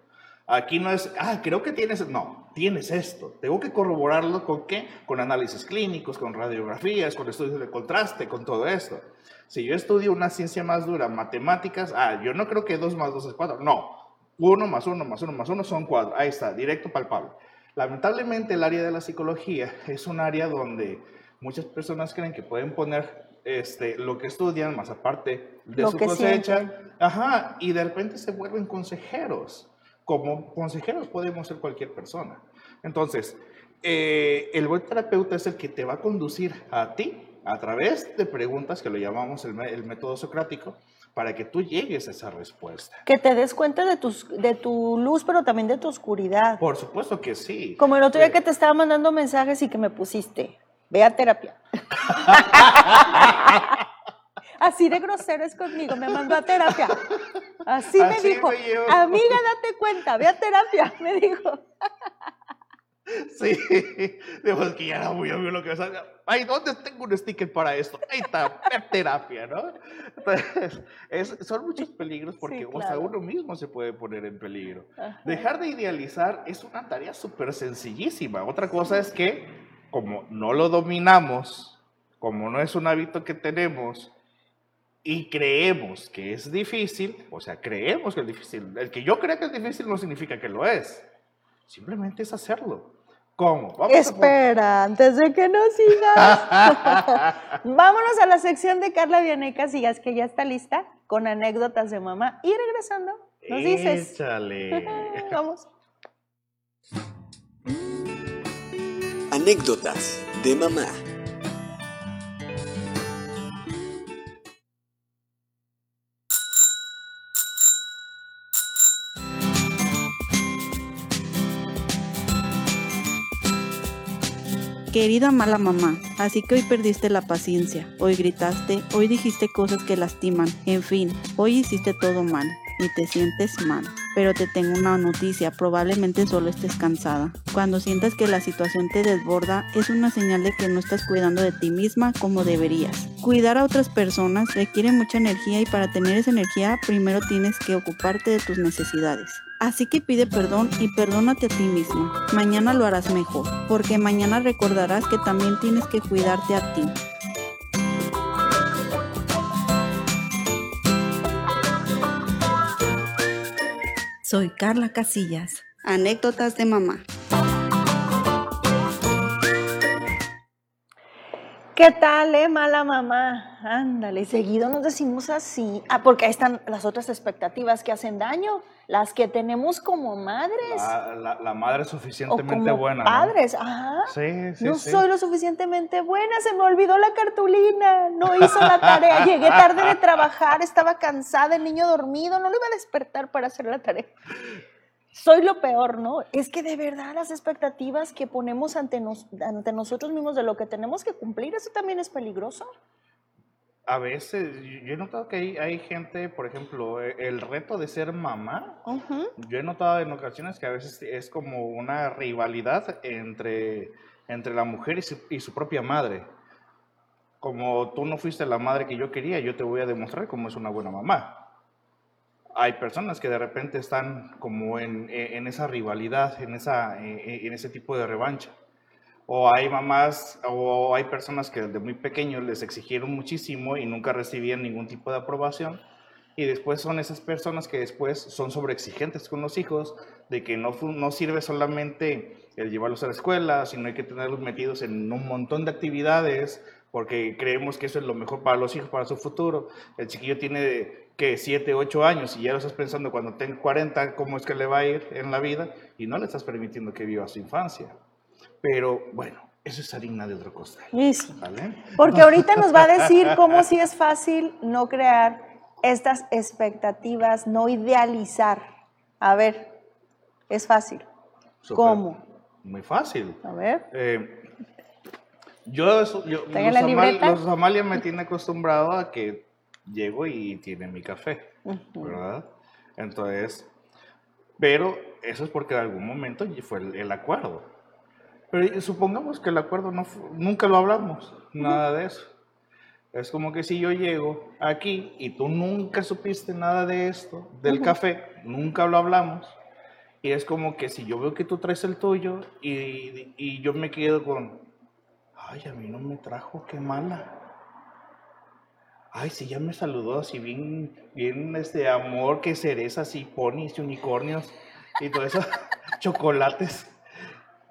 Aquí no es, ah, creo que tienes, no, tienes esto. Tengo que corroborarlo con qué? Con análisis clínicos, con radiografías, con estudios de contraste, con todo esto. Si yo estudio una ciencia más dura, matemáticas, ah, yo no creo que 2 más 2 es 4. No, uno más uno más uno más uno son cuatro. Ahí está, directo palpable. Lamentablemente el área de la psicología es un área donde muchas personas creen que pueden poner este, lo que estudian más aparte de su cosecha. Ajá, y de repente se vuelven consejeros. Como consejeros podemos ser cualquier persona. Entonces, eh, el buen terapeuta es el que te va a conducir a ti a través de preguntas que lo llamamos el, el método socrático, para que tú llegues a esa respuesta. Que te des cuenta de, tus, de tu luz, pero también de tu oscuridad. Por supuesto que sí. Como el otro día que te estaba mandando mensajes y que me pusiste, ve a terapia. Así de grosero es conmigo, me mandó a terapia. Así, me dijo, amiga, date cuenta, ve a terapia, me dijo. Sí, digo, que ya era muy obvio lo que salga. Ay, ¿dónde tengo un sticker para esto? Ahí está, terapia, ¿no? Entonces, son muchos peligros porque hasta uno mismo se puede poner en peligro. Dejar de idealizar es una tarea súper sencillísima. Otra cosa es que, como no lo dominamos, como no es un hábito que tenemos, y creemos que es difícil, o sea, creemos que es difícil. El que yo crea que es difícil no significa que lo es. Simplemente es hacerlo. ¿Cómo? Espera, antes de que nos sigas. Vámonos a la sección de Carla Vianeca, sigas que ya está lista, con anécdotas de mamá. Y regresando, nos dices. Échale. Vamos. Anécdotas de mamá. Querida mala mamá, así que hoy perdiste la paciencia, hoy gritaste, hoy dijiste cosas que lastiman, en fin, hoy hiciste todo mal y te sientes mal. Pero te tengo una noticia, probablemente solo estés cansada. Cuando sientas que la situación te desborda, es una señal de que no estás cuidando de ti misma como deberías. Cuidar a otras personas requiere mucha energía y para tener esa energía primero tienes que ocuparte de tus necesidades. Así que pide perdón y perdónate a ti mismo. Mañana lo harás mejor, porque mañana recordarás que también tienes que cuidarte a ti. Soy Carla Casillas. Anécdotas de mamá. ¿Qué tal, eh, mala mamá? Ándale, seguido nos decimos así. Ah, porque ahí están las otras expectativas que hacen daño, las que tenemos como madres. La, la- la madre o suficientemente como buena. ¿no? padres. Ajá. Sí, sí, no sí. soy lo suficientemente buena, se me olvidó la cartulina, no hizo la tarea, llegué tarde de trabajar, estaba cansada, el niño dormido, no lo iba a despertar para hacer la tarea. Soy lo peor, ¿no? Es que de verdad las expectativas que ponemos ante, nos- ante nosotros mismos de lo que tenemos que cumplir, eso también es peligroso. A veces, yo he notado que hay, hay gente, por ejemplo, e- el reto de ser mamá, yo he notado en ocasiones que a veces es como una rivalidad entre, entre la mujer y su, y su propia madre. Como tú no fuiste la madre que yo quería, yo te voy a demostrar cómo es una buena mamá. Hay personas que de repente están como en, en esa rivalidad, en, esa, en ese tipo de revancha. O hay mamás o hay personas que desde muy pequeños les exigieron muchísimo y nunca recibían ningún tipo de aprobación. Y después son esas personas que después son sobreexigentes con los hijos, de que no, no sirve solamente el llevarlos a la escuela, sino hay que tenerlos metidos en un montón de actividades, porque creemos que eso es lo mejor para los hijos, para su futuro. El chiquillo tiene que 7, 8 años y ya lo estás pensando cuando tenga 40, cómo es que le va a ir en la vida y no le estás permitiendo que viva su infancia. Pero bueno, eso es harina de otro costal. ¿Vale? Porque ahorita nos va a decir cómo sí es fácil no crear estas expectativas, no idealizar. A ver, es fácil. Súper- ¿Cómo? Muy fácil. A ver. Eh, yo, yo Amal- Amalia me tiene acostumbrado a que llego y tiene mi café, ¿verdad? Entonces, pero eso es porque en algún momento fue el, el acuerdo. Pero supongamos que el acuerdo no nunca lo hablamos, nada de eso. Es como que si yo llego aquí y tú nunca supiste nada de esto, del café, nunca lo hablamos, y es como que si yo veo que tú traes el tuyo y, y yo me quedo con, ay, a mí no me trajo, qué mala. Ay, sí, ya me saludó así bien, bien este amor, que cerezas y ponis y unicornios y todo eso, chocolates.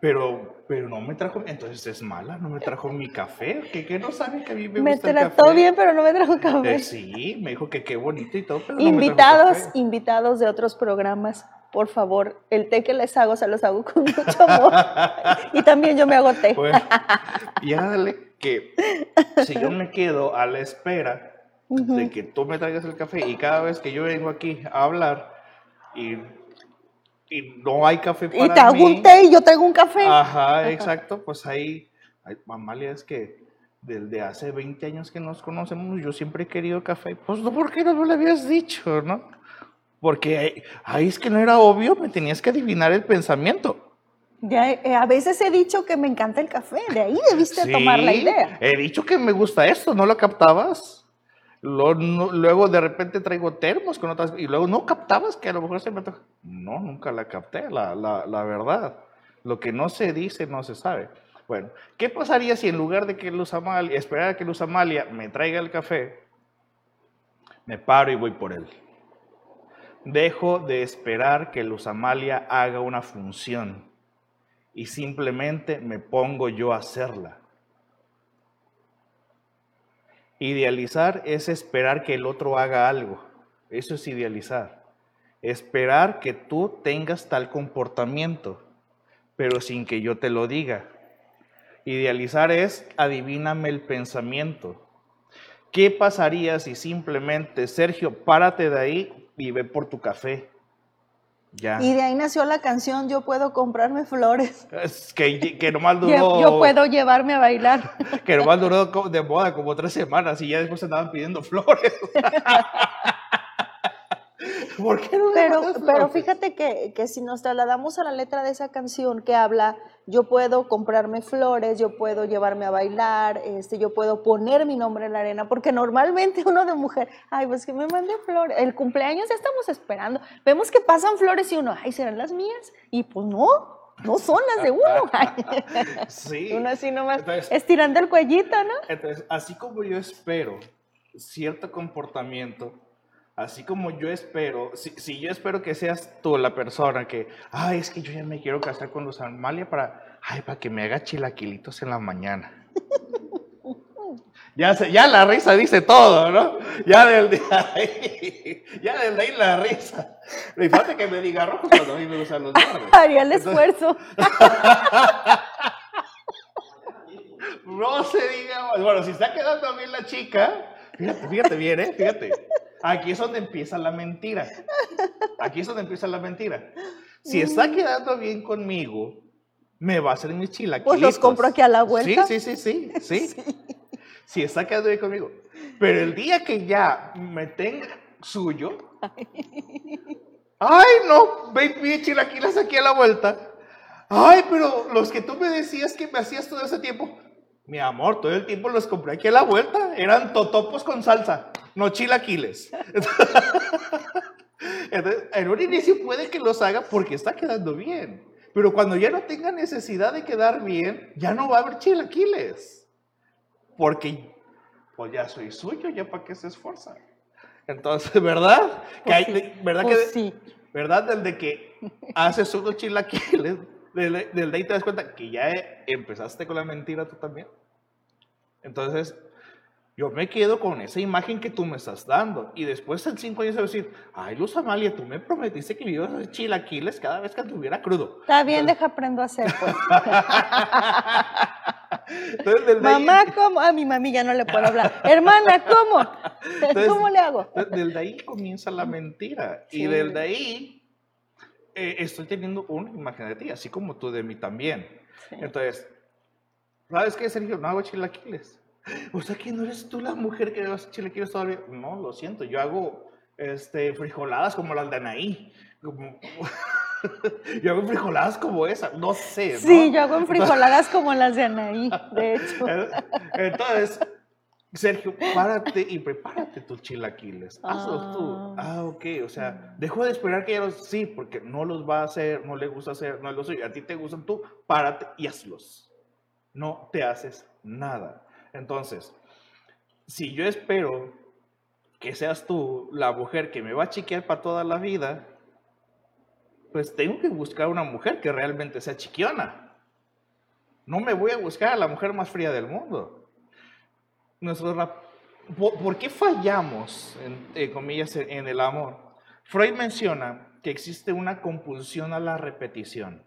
Pero, pero no me trajo, entonces es mala, no me trajo mi café, que, que no sabe que a mí me, Me gusta el trató café. bien, pero no me trajo café. Eh, sí, me dijo que qué bonito y todo, pero no me trajo invitados, café. invitados de otros programas, por favor, el té que les hago se los hago con mucho amor. y también yo me hago té. Bueno, y ándale que si yo me quedo a la espera de que tú me traigas el café y cada vez que yo vengo aquí a hablar y, y no hay café para y te hago mí, un té y yo traigo un café. Ajá, exacto, pues ahí, ay, Mamalia, es que desde hace 20 años que nos conocemos, yo siempre he querido café. Pues no, ¿por qué no me lo habías dicho, no? Porque ahí es que no era obvio, me tenías que adivinar el pensamiento. Ya, eh, a veces he dicho que me encanta el café, de ahí debiste tomar la Sí, idea. He dicho que me gusta esto, ¿no lo captabas? Lo- no- luego de repente traigo termos con otras y luego no captabas que a lo mejor se me antoja. No, nunca la capté, la, la, la verdad. Lo que no se dice no se sabe. Bueno, ¿qué pasaría si en lugar de que Luz Amalia, esperar a que Luz Amalia me traiga el café, me paro y voy por él? Dejo de esperar que Luz Amalia haga una función y simplemente me pongo yo a hacerla. Idealizar es esperar que el otro haga algo. Eso es idealizar. Esperar que tú tengas tal comportamiento, pero sin que yo te lo diga. Idealizar es adivíname el pensamiento. ¿Qué pasaría si simplemente, Sergio, párate de ahí y ve por tu café? Ya. Y de ahí nació la canción Yo puedo comprarme flores. Es que, que nomás duró. yo puedo llevarme a bailar. Que nomás duró de moda como tres semanas y ya después andaban pidiendo flores. ¿Por qué no Pero, pero fíjate que, que si nos trasladamos a la letra de esa canción que habla, yo puedo comprarme flores, yo puedo llevarme a bailar, este, yo puedo poner mi nombre en la arena, porque normalmente uno de mujer, ay, pues que me mande flores, el cumpleaños ya estamos esperando, vemos que pasan flores y uno, ay, ¿serán las mías? Y pues no, no son las de uno. Sí. uno así nomás Entonces- estirando el cuellito, ¿no? Entonces, así como yo espero cierto comportamiento, así como yo espero, si, si yo espero que seas tú la persona que, ay, es que yo ya me quiero casar con Luz Amalia para, ay, para que me haga chilaquilitos en la mañana. Ya, se- ya la risa dice todo, ¿no? Ya del de ahí, ya del de ahí la risa. Me falta que me diga rojo cuando a mí me gustan los verdes. Haría el esfuerzo. No se diga más. Bueno, si está quedando bien la chica, fíjate, fíjate bien, ¿eh? Fíjate. Aquí es donde empieza la mentira. Aquí es donde empieza la mentira. Si está quedando bien conmigo, me va a hacer mis chilaquilitos. Pues los compro aquí a la vuelta. Sí, sí, sí, sí, sí. Si está quedando bien conmigo. Pero el día que ya me tenga suyo, ay, no, ve pide chilaquiles aquí a la vuelta. Ay, pero los que tú me decías que me hacías todo ese tiempo, mi amor, todo el tiempo los compré aquí a la vuelta. Eran totopos con salsa, no chilaquiles. Entonces, en un inicio puede que los haga porque está quedando bien. Pero cuando ya no tenga necesidad de quedar bien, ya no va a haber chilaquiles. Porque, pues ya soy suyo, ya para qué se esfuerza. Entonces, ¿verdad? Que Pues hay- sí, ¿Verdad pues que sí. ¿verdad? Desde que haces unos chilaquiles, desde, desde ahí te das cuenta que ya eh, empezaste con la mentira tú también. Entonces, yo me quedo con esa imagen que tú me estás dando. Y después en cinco años se va a decir, ay, Luz Amalia, tú me prometiste que me ibas a hacer chilaquiles cada vez que anduviera crudo. Está bien, deja aprendo a hacer, pues. Entonces, desde ahí- Mamá, ¿cómo? A mi mami ya no le puedo hablar. Hermana, ¿cómo? Entonces, ¿Cómo le hago? de- Desde ahí comienza la mentira. Sí. Y desde ahí eh, estoy teniendo una imagen de ti, así como tú de mí también. Sí. Entonces, ¿sabes qué, Sergio? No hago chilaquiles. O sea, que no eres tú la mujer que hace chilaquiles todavía. No, lo siento, yo hago este, frijoladas como las de Anaí. Como- yo hago frijoladas como esa, no sé. ¿no? Sí, yo hago enfrijoladas como las de Anaí, de hecho. Entonces, Sergio, párate y prepárate tus chilaquiles. Hazlos tú. Ah. Ah, ok. O sea, dejo de esperar que ella los. Sí, porque no los va a hacer, no le gusta hacer, no los A ti te gustan tú, párate y hazlos. No te haces nada. Entonces, si yo espero que seas tú la mujer que me va a chiquear para toda la vida, pues tengo que buscar una mujer que realmente sea chiquiona. No me voy a buscar a la mujer más fría del mundo. Rap- ¿Por, qué fallamos, en, eh, comillas, en, el amor? Freud menciona que existe una compulsión a la repetición.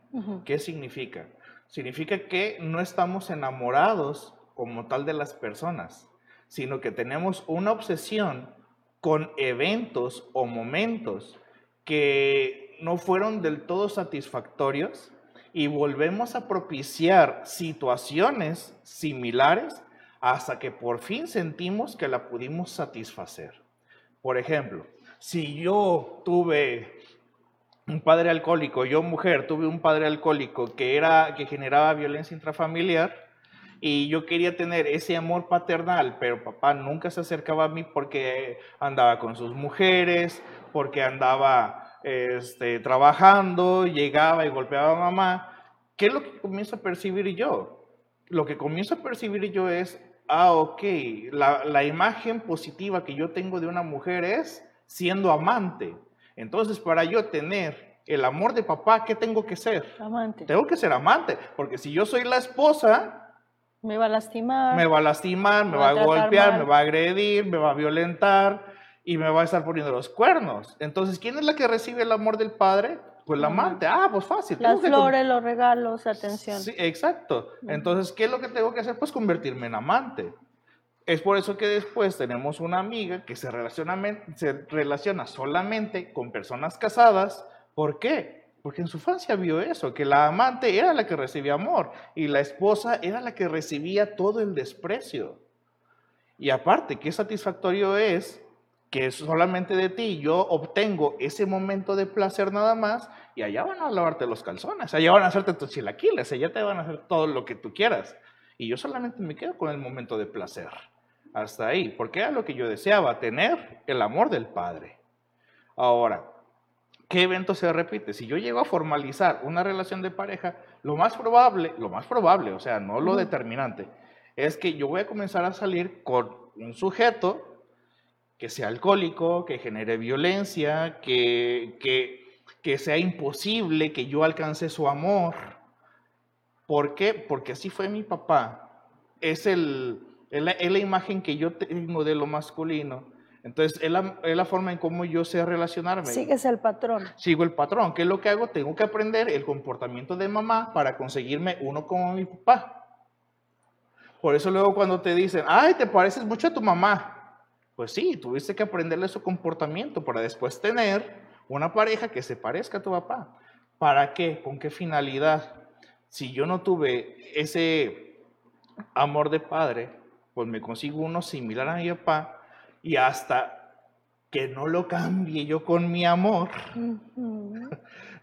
¿Qué significa? Significa que no estamos enamorados como tal de las personas, sino que tenemos una obsesión con eventos o momentos que no fueron del todo satisfactorios y volvemos a propiciar situaciones similares hasta que por fin sentimos que la pudimos satisfacer. Por ejemplo, si yo tuve un padre alcohólico, yo mujer tuve un padre alcohólico que era que generaba violencia intrafamiliar y yo quería tener ese amor paternal, pero papá nunca se acercaba a mí porque andaba con sus mujeres, porque andaba este, trabajando, llegaba y golpeaba a mamá. ¿Qué es lo que comienzo a percibir yo? Lo que comienzo a percibir yo es, ah, ok, la, la imagen positiva que yo tengo de una mujer es siendo amante. Entonces, para yo tener el amor de papá, ¿qué tengo que ser? Amante. Tengo que ser amante, porque si yo soy la esposa, Me va a lastimar. me va a lastimar, me Me va a golpear, mal. me va a agredir, me va a violentar y me va a estar poniendo los cuernos. Entonces, ¿quién es la que recibe el amor del padre? Pues la amante. Ah, pues fácil. Las flores, los regalos, atención. Sí, exacto. Entonces, ¿qué es lo que tengo que hacer? Pues convertirme en amante. Es por eso que después tenemos una amiga que se relaciona, se relaciona solamente con personas casadas ¿Por qué? Porque en su infancia vio eso, que la amante era la que recibía amor y la esposa era la que recibía todo el desprecio. Y aparte, qué satisfactorio es que solamente de ti yo obtengo ese momento de placer nada más y allá van a lavarte los calzones, allá van a hacerte tus chilaquiles, allá te van a hacer todo lo que tú quieras. Y yo solamente me quedo con el momento de placer. Hasta ahí, porque era lo que yo deseaba, tener el amor del Padre. Ahora, ¿qué evento se repite? Si yo llego a formalizar una relación de pareja, lo más probable, lo más probable, o sea, no lo determinante, es que yo voy a comenzar a salir con un sujeto que sea alcohólico, que genere violencia, que, que, sea imposible que yo alcance su amor. ¿Por qué? Porque así fue mi papá. Es, el, es, la, imagen que yo tengo de lo masculino. Entonces, es la, es la, forma en cómo yo sé relacionarme. Sigues el patrón. Sigo el patrón. ¿Qué es lo que hago? Tengo que aprender el comportamiento de mamá para conseguirme uno como mi papá. Por eso luego cuando te dicen, ay, te pareces mucho a tu mamá. Pues sí, tuviste que aprenderle su comportamiento para después tener una pareja que se parezca a tu papá. ¿Para qué? ¿Con qué finalidad? Si yo no tuve ese amor de padre, pues me consigo uno similar a mi papá y hasta que no lo cambie yo con mi amor,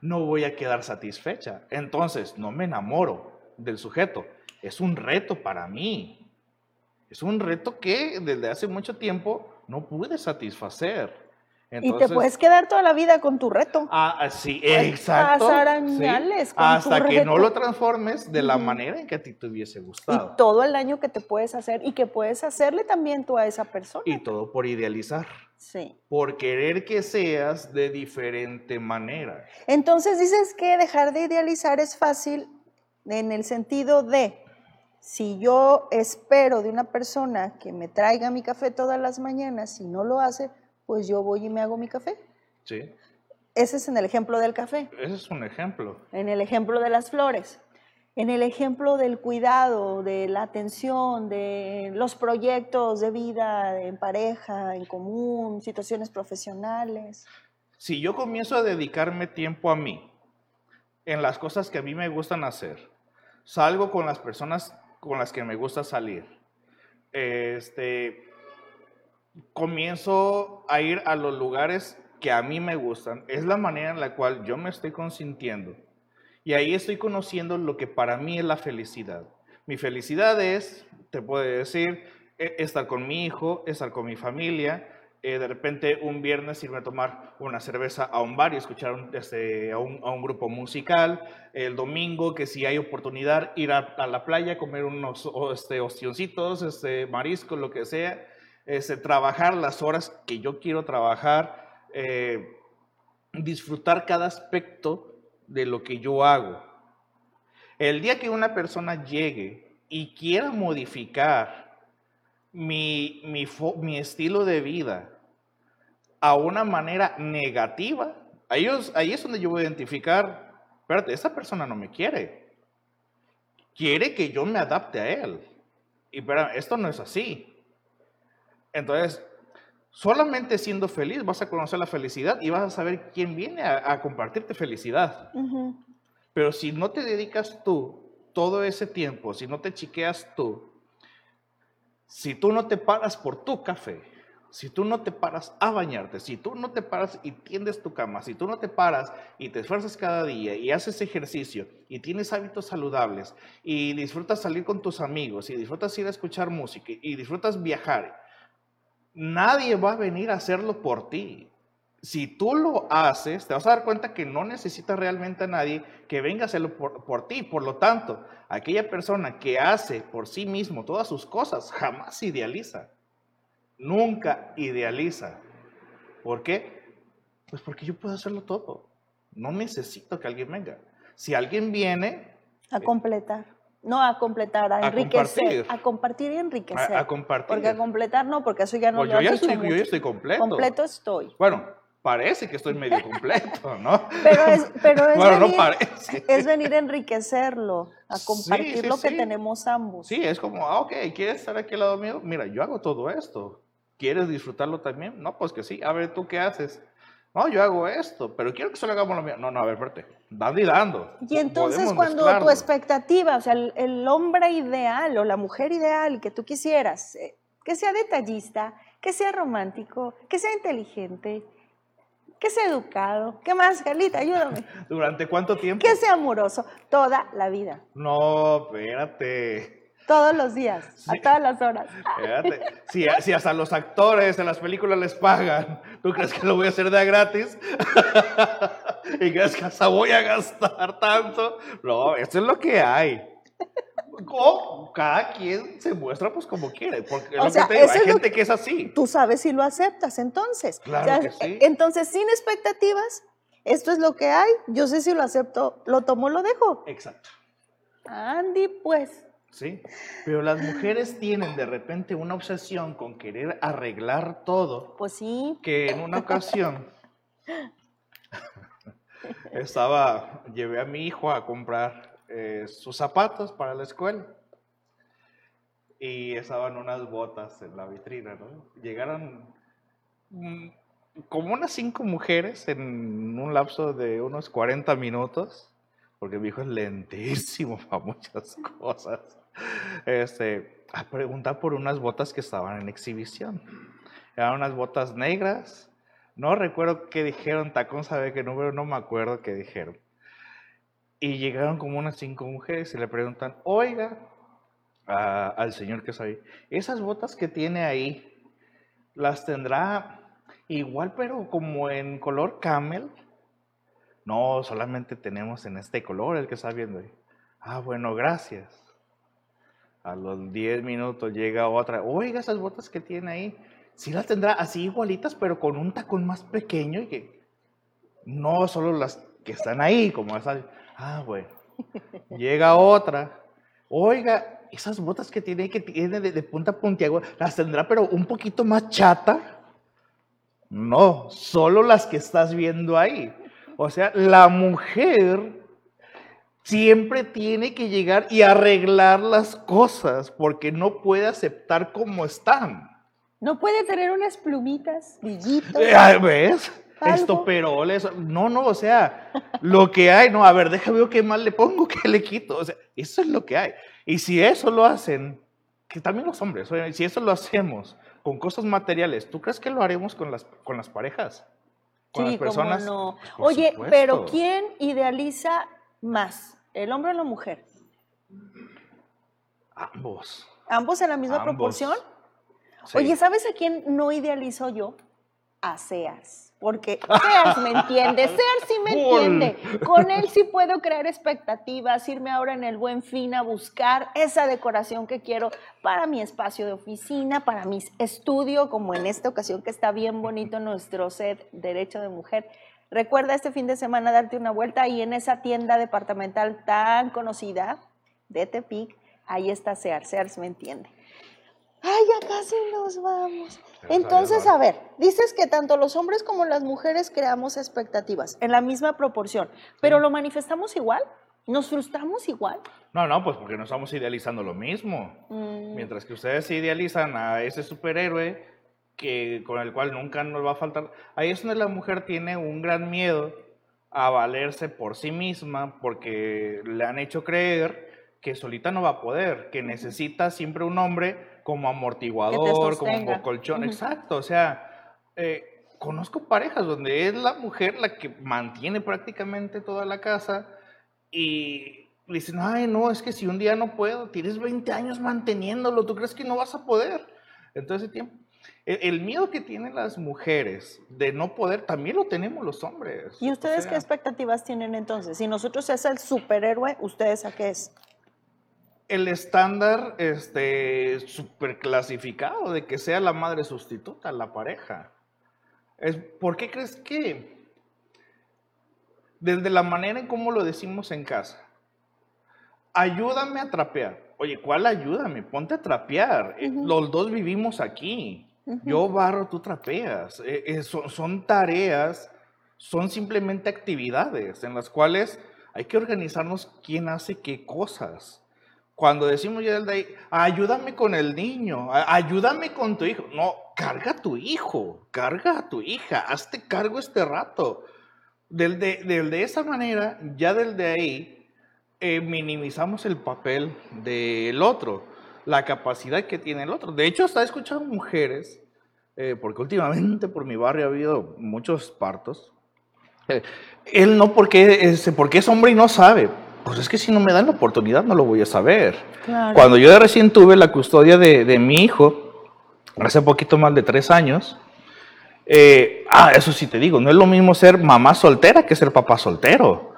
no voy a quedar satisfecha. Entonces, no me enamoro del sujeto. Es un reto para mí. Es un reto que desde hace mucho tiempo no pude satisfacer. Y te puedes quedar toda la vida con tu reto. Ah, ah sí, exacto. Hasta que no lo transformes de la manera en que a ti te hubiese gustado. Y todo el daño que te puedes hacer y que puedes hacerle también tú a esa persona. Y todo por idealizar. Sí. Por querer que seas de diferente manera. Entonces dices que dejar de idealizar es fácil en el sentido de si yo espero de una persona que me traiga mi café todas las mañanas y no lo hace, pues yo voy y me hago mi café. Sí. Ese es en el ejemplo del café. Ese es un ejemplo. En el ejemplo de las flores. En el ejemplo del cuidado, de la atención, de los proyectos de vida en pareja, en común, situaciones profesionales. Si yo comienzo a dedicarme tiempo a mí, en las cosas que a mí me gustan hacer, salgo con las personas con las que me gusta salir. Este, comienzo a ir a los lugares que a mí me gustan. Es la manera en la cual yo me estoy consintiendo. Y ahí estoy conociendo lo que para mí es la felicidad. Mi felicidad es, te puedo decir, e, estar con mi hijo, estar con mi familia, eh, de repente un viernes irme a tomar una cerveza a un bar y escuchar este, a, un, a, un, grupo musical. El domingo, que si hay oportunidad, ir a, la playa, comer unos este, ostioncitos, este, marisco, lo que sea. Este, trabajar las horas que yo quiero trabajar. Eh, disfrutar cada aspecto de lo que yo hago. El día que una persona llegue y quiera modificar mi, mi, estilo de vida, a una manera negativa, ahí es, ahí es donde yo voy a identificar, espérate, esa persona no me quiere. Quiere que yo me adapte a él. Y pero esto no es así. Entonces, solamente siendo feliz vas a conocer la felicidad y vas a saber quién viene a, compartirte felicidad. Pero si no te dedicas tú todo ese tiempo, si no te chiqueas tú, si tú no te paras por tu café, si tú no te paras a bañarte, si tú no te paras y tiendes tu cama, si tú no te paras y te esfuerzas cada día y haces ejercicio y tienes hábitos saludables y disfrutas salir con tus amigos y disfrutas ir a escuchar música y disfrutas viajar, nadie va a venir a hacerlo por ti. Si tú lo haces, te vas a dar cuenta que no necesitas realmente a nadie que venga a hacerlo por, por ti. Por lo tanto, aquella persona que hace por sí mismo todas sus cosas jamás idealiza nunca idealiza. ¿Por qué? Pues porque yo puedo hacerlo todo. No necesito que alguien venga. Si alguien viene... A completar. No a completar, a, enriquecer. A compartir y enriquecer. A, compartir. Porque a completar no, porque eso ya no pues yo, ya estoy, yo ya estoy completo. Completo estoy. Bueno, parece que estoy medio completo, ¿no? Pero es, pero es, bueno, venir, no parece. es venir a enriquecerlo, a compartir lo que tenemos ambos. Sí, es como, ah, ok, ¿quieres estar aquí al lado mío? Mira, yo hago todo esto. ¿Quieres disfrutarlo también? No, pues que sí. A ver, ¿tú qué haces? No, yo hago esto, pero quiero que solo hagamos lo mío. No, no, a ver, espérate. Dando y dando. Y entonces Podemos cuando tu expectativa, o sea, el, el hombre ideal o la mujer ideal que tú quisieras, eh, que sea detallista, que sea romántico, que sea inteligente, que sea educado, ¿qué más, Carlita? Ayúdame. ¿Durante cuánto tiempo? Que sea amoroso, toda la vida, No, espérate. Todos los días, a todas las horas. Si, si hasta los actores en las películas les pagan, ¿tú crees que lo voy a hacer de gratis? ¿Y crees que hasta voy a gastar tanto? No, esto es lo que hay. O cada quien se muestra pues como quiere, porque es O lo sea, que te digo, hay es gente que- que es así. Tú sabes si lo aceptas, entonces. Claro que sí. Entonces, sin expectativas, esto es lo que hay, yo sé si lo acepto, lo tomo, lo dejo. Exacto. Andy, pues. Sí, pero las mujeres tienen de repente una obsesión con querer arreglar todo, Pues sí, que en una ocasión estaba, llevé a mi hijo a comprar eh, sus zapatos para la escuela. Y estaban unas botas en la vitrina, ¿no? Llegaron mm, como unas cinco mujeres en un lapso de unos 40 minutos, porque mi hijo es lentísimo para muchas cosas, este, a preguntar por unas botas que estaban en exhibición. Eran unas botas negras. No recuerdo qué dijeron, tacón sabe qué número, no me acuerdo qué dijeron. Y llegaron como unas cinco mujeres y le preguntan, oiga, a- al señor que está ahí, esas botas que tiene ahí, ¿las tendrá igual pero como en color camel? No, solamente tenemos en este color el que está viendo ahí. Ah, bueno, gracias. A los 10 minutos llega otra. Oiga, esas botas que tiene ahí, sí las tendrá así igualitas, pero con un tacón más pequeño y que no solo las que están ahí, como esas. Ah, bueno. Llega otra. Oiga, esas botas que tiene ahí, que tiene de, de punta puntiaguda, las tendrá, pero un poquito más chata. No, solo las que estás viendo ahí. O sea, la mujer siempre tiene que llegar y arreglar las cosas porque no puede aceptar como están. no puede tener unas plumitas, brillitos. Eh, ¿Ves? Algo. Estoperoles. No, no, o sea, lo que hay, no, a ver, déjame ver qué más le pongo, qué le quito. O sea, eso es lo que hay. Y si eso lo hacen, que también los hombres, si eso lo hacemos con cosas materiales, ¿tú crees que lo haremos con las, con las parejas? Con Sí, las personas. cómo no. Por Oye, supuesto. pero ¿quién idealiza más? ¿El hombre o la mujer? Ambos. ¿Ambos en la misma Ambos. proporción? Sí. Oye, ¿sabes a quién no idealizo yo? A Sears. Porque Sears me entiende, Sears sí me entiende. Con él sí puedo crear expectativas, irme ahora en el buen fin a buscar esa decoración que quiero para mi espacio de oficina, para mi estudio, como en esta ocasión que está bien bonito nuestro set Derecho de Mujer. Recuerda este fin de semana darte una vuelta y en esa tienda departamental tan conocida de Tepic, ahí está Sears, Sears me entiende. Ay, ya casi nos vamos. Entonces, a ver, dices que tanto los hombres como las mujeres creamos expectativas en la misma proporción, pero lo manifestamos igual, nos frustramos igual. No, no, pues porque no estamos idealizando lo mismo. Mm, Mientras que ustedes idealizan a ese superhéroe que, con el cual nunca nos va a faltar, ahí es donde la mujer tiene un gran miedo a valerse por sí misma porque le han hecho creer que solita no va a poder, que necesita siempre un hombre como amortiguador, como colchón, exacto, o sea, eh, conozco parejas donde es la mujer la que mantiene prácticamente toda la casa y le dicen, ay, no, es que si un día no puedo, tienes 20 años manteniéndolo, ¿tú crees que no vas a poder? En todo ese tiempo. El, miedo que tienen las mujeres de no poder, también lo tenemos los hombres. ¿Y O ustedes sea, qué expectativas tienen entonces? Si nosotros es el superhéroe, ¿ustedes a qué es? El estándar este, super clasificado de que sea la madre sustituta, la pareja. Es, ¿Por qué crees que? Desde la manera en cómo lo decimos en casa. Ayúdame a trapear. Oye, ¿cuál ayúdame? Ponte a trapear. Los dos vivimos aquí. Yo barro, tú trapeas. Eh, eh, son, son tareas, son simplemente actividades en las cuales hay que organizarnos quién hace qué cosas. Cuando decimos ya de ahí, ayúdame con el niño, ayúdame con tu hijo. No, carga a tu hijo, carga a tu hija, hazte cargo este rato. Del de, del de esa manera, ya del de ahí, eh, minimizamos el papel del otro, la capacidad que tiene el otro. De hecho, hasta he escuchado mujeres, eh, porque últimamente por mi barrio ha habido muchos partos. eh, él no porque es, porque es hombre y no sabe. Pues es que si no me dan la oportunidad no lo voy a saber. Claro. Cuando yo recién tuve la custodia de, de mi hijo, hace poquito más de tres años, eh, ah, eso sí te digo, no es lo mismo ser mamá soltera que ser papá soltero.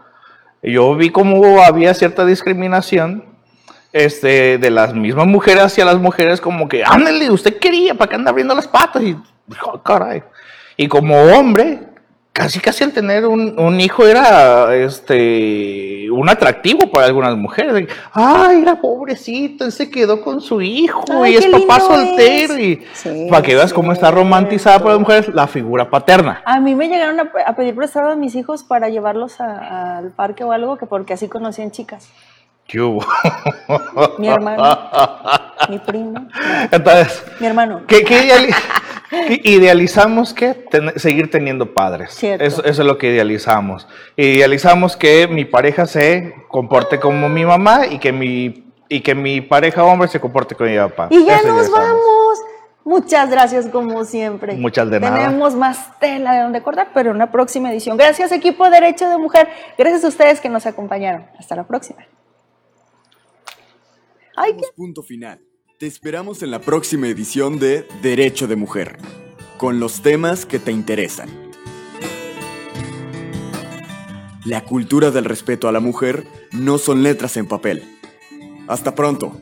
Yo vi cómo había cierta discriminación este, de las mismas mujeres hacia las mujeres, como que, ándale, usted quería, ¿para qué anda abriendo las patas? Y, oh, caray. Y como hombre, casi casi el tener un, un hijo era este, un atractivo para algunas mujeres. Ay, era pobrecito, él se quedó con su hijo Ay, y es papá soltero. es. Y Sí, para que veas cómo está romantizada por las mujeres la figura paterna. A mí me llegaron a, a pedir prestado a mis hijos para llevarlos a- al parque o algo, que porque así conocían chicas. ¿Qué hubo? Mi hermano, mi primo, Entonces, mi hermano. ¿qué, qué ideali- qué idealizamos que ten- seguir teniendo padres. Eso, eso es lo que idealizamos. Idealizamos que mi pareja se comporte como mi mamá y que mi, y que mi pareja hombre se comporte como mi papá. Y ya Eso nos vamos. Muchas gracias como siempre. Muchas de nada. Tenemos más tela de donde cortar, pero en una próxima edición. Gracias equipo Derecho de Mujer. Gracias a ustedes que nos acompañaron. Hasta la próxima. Ay, punto final. Te esperamos en la próxima edición de Derecho de Mujer, con los temas que te interesan. La cultura del respeto a la mujer no son letras en papel. Hasta pronto.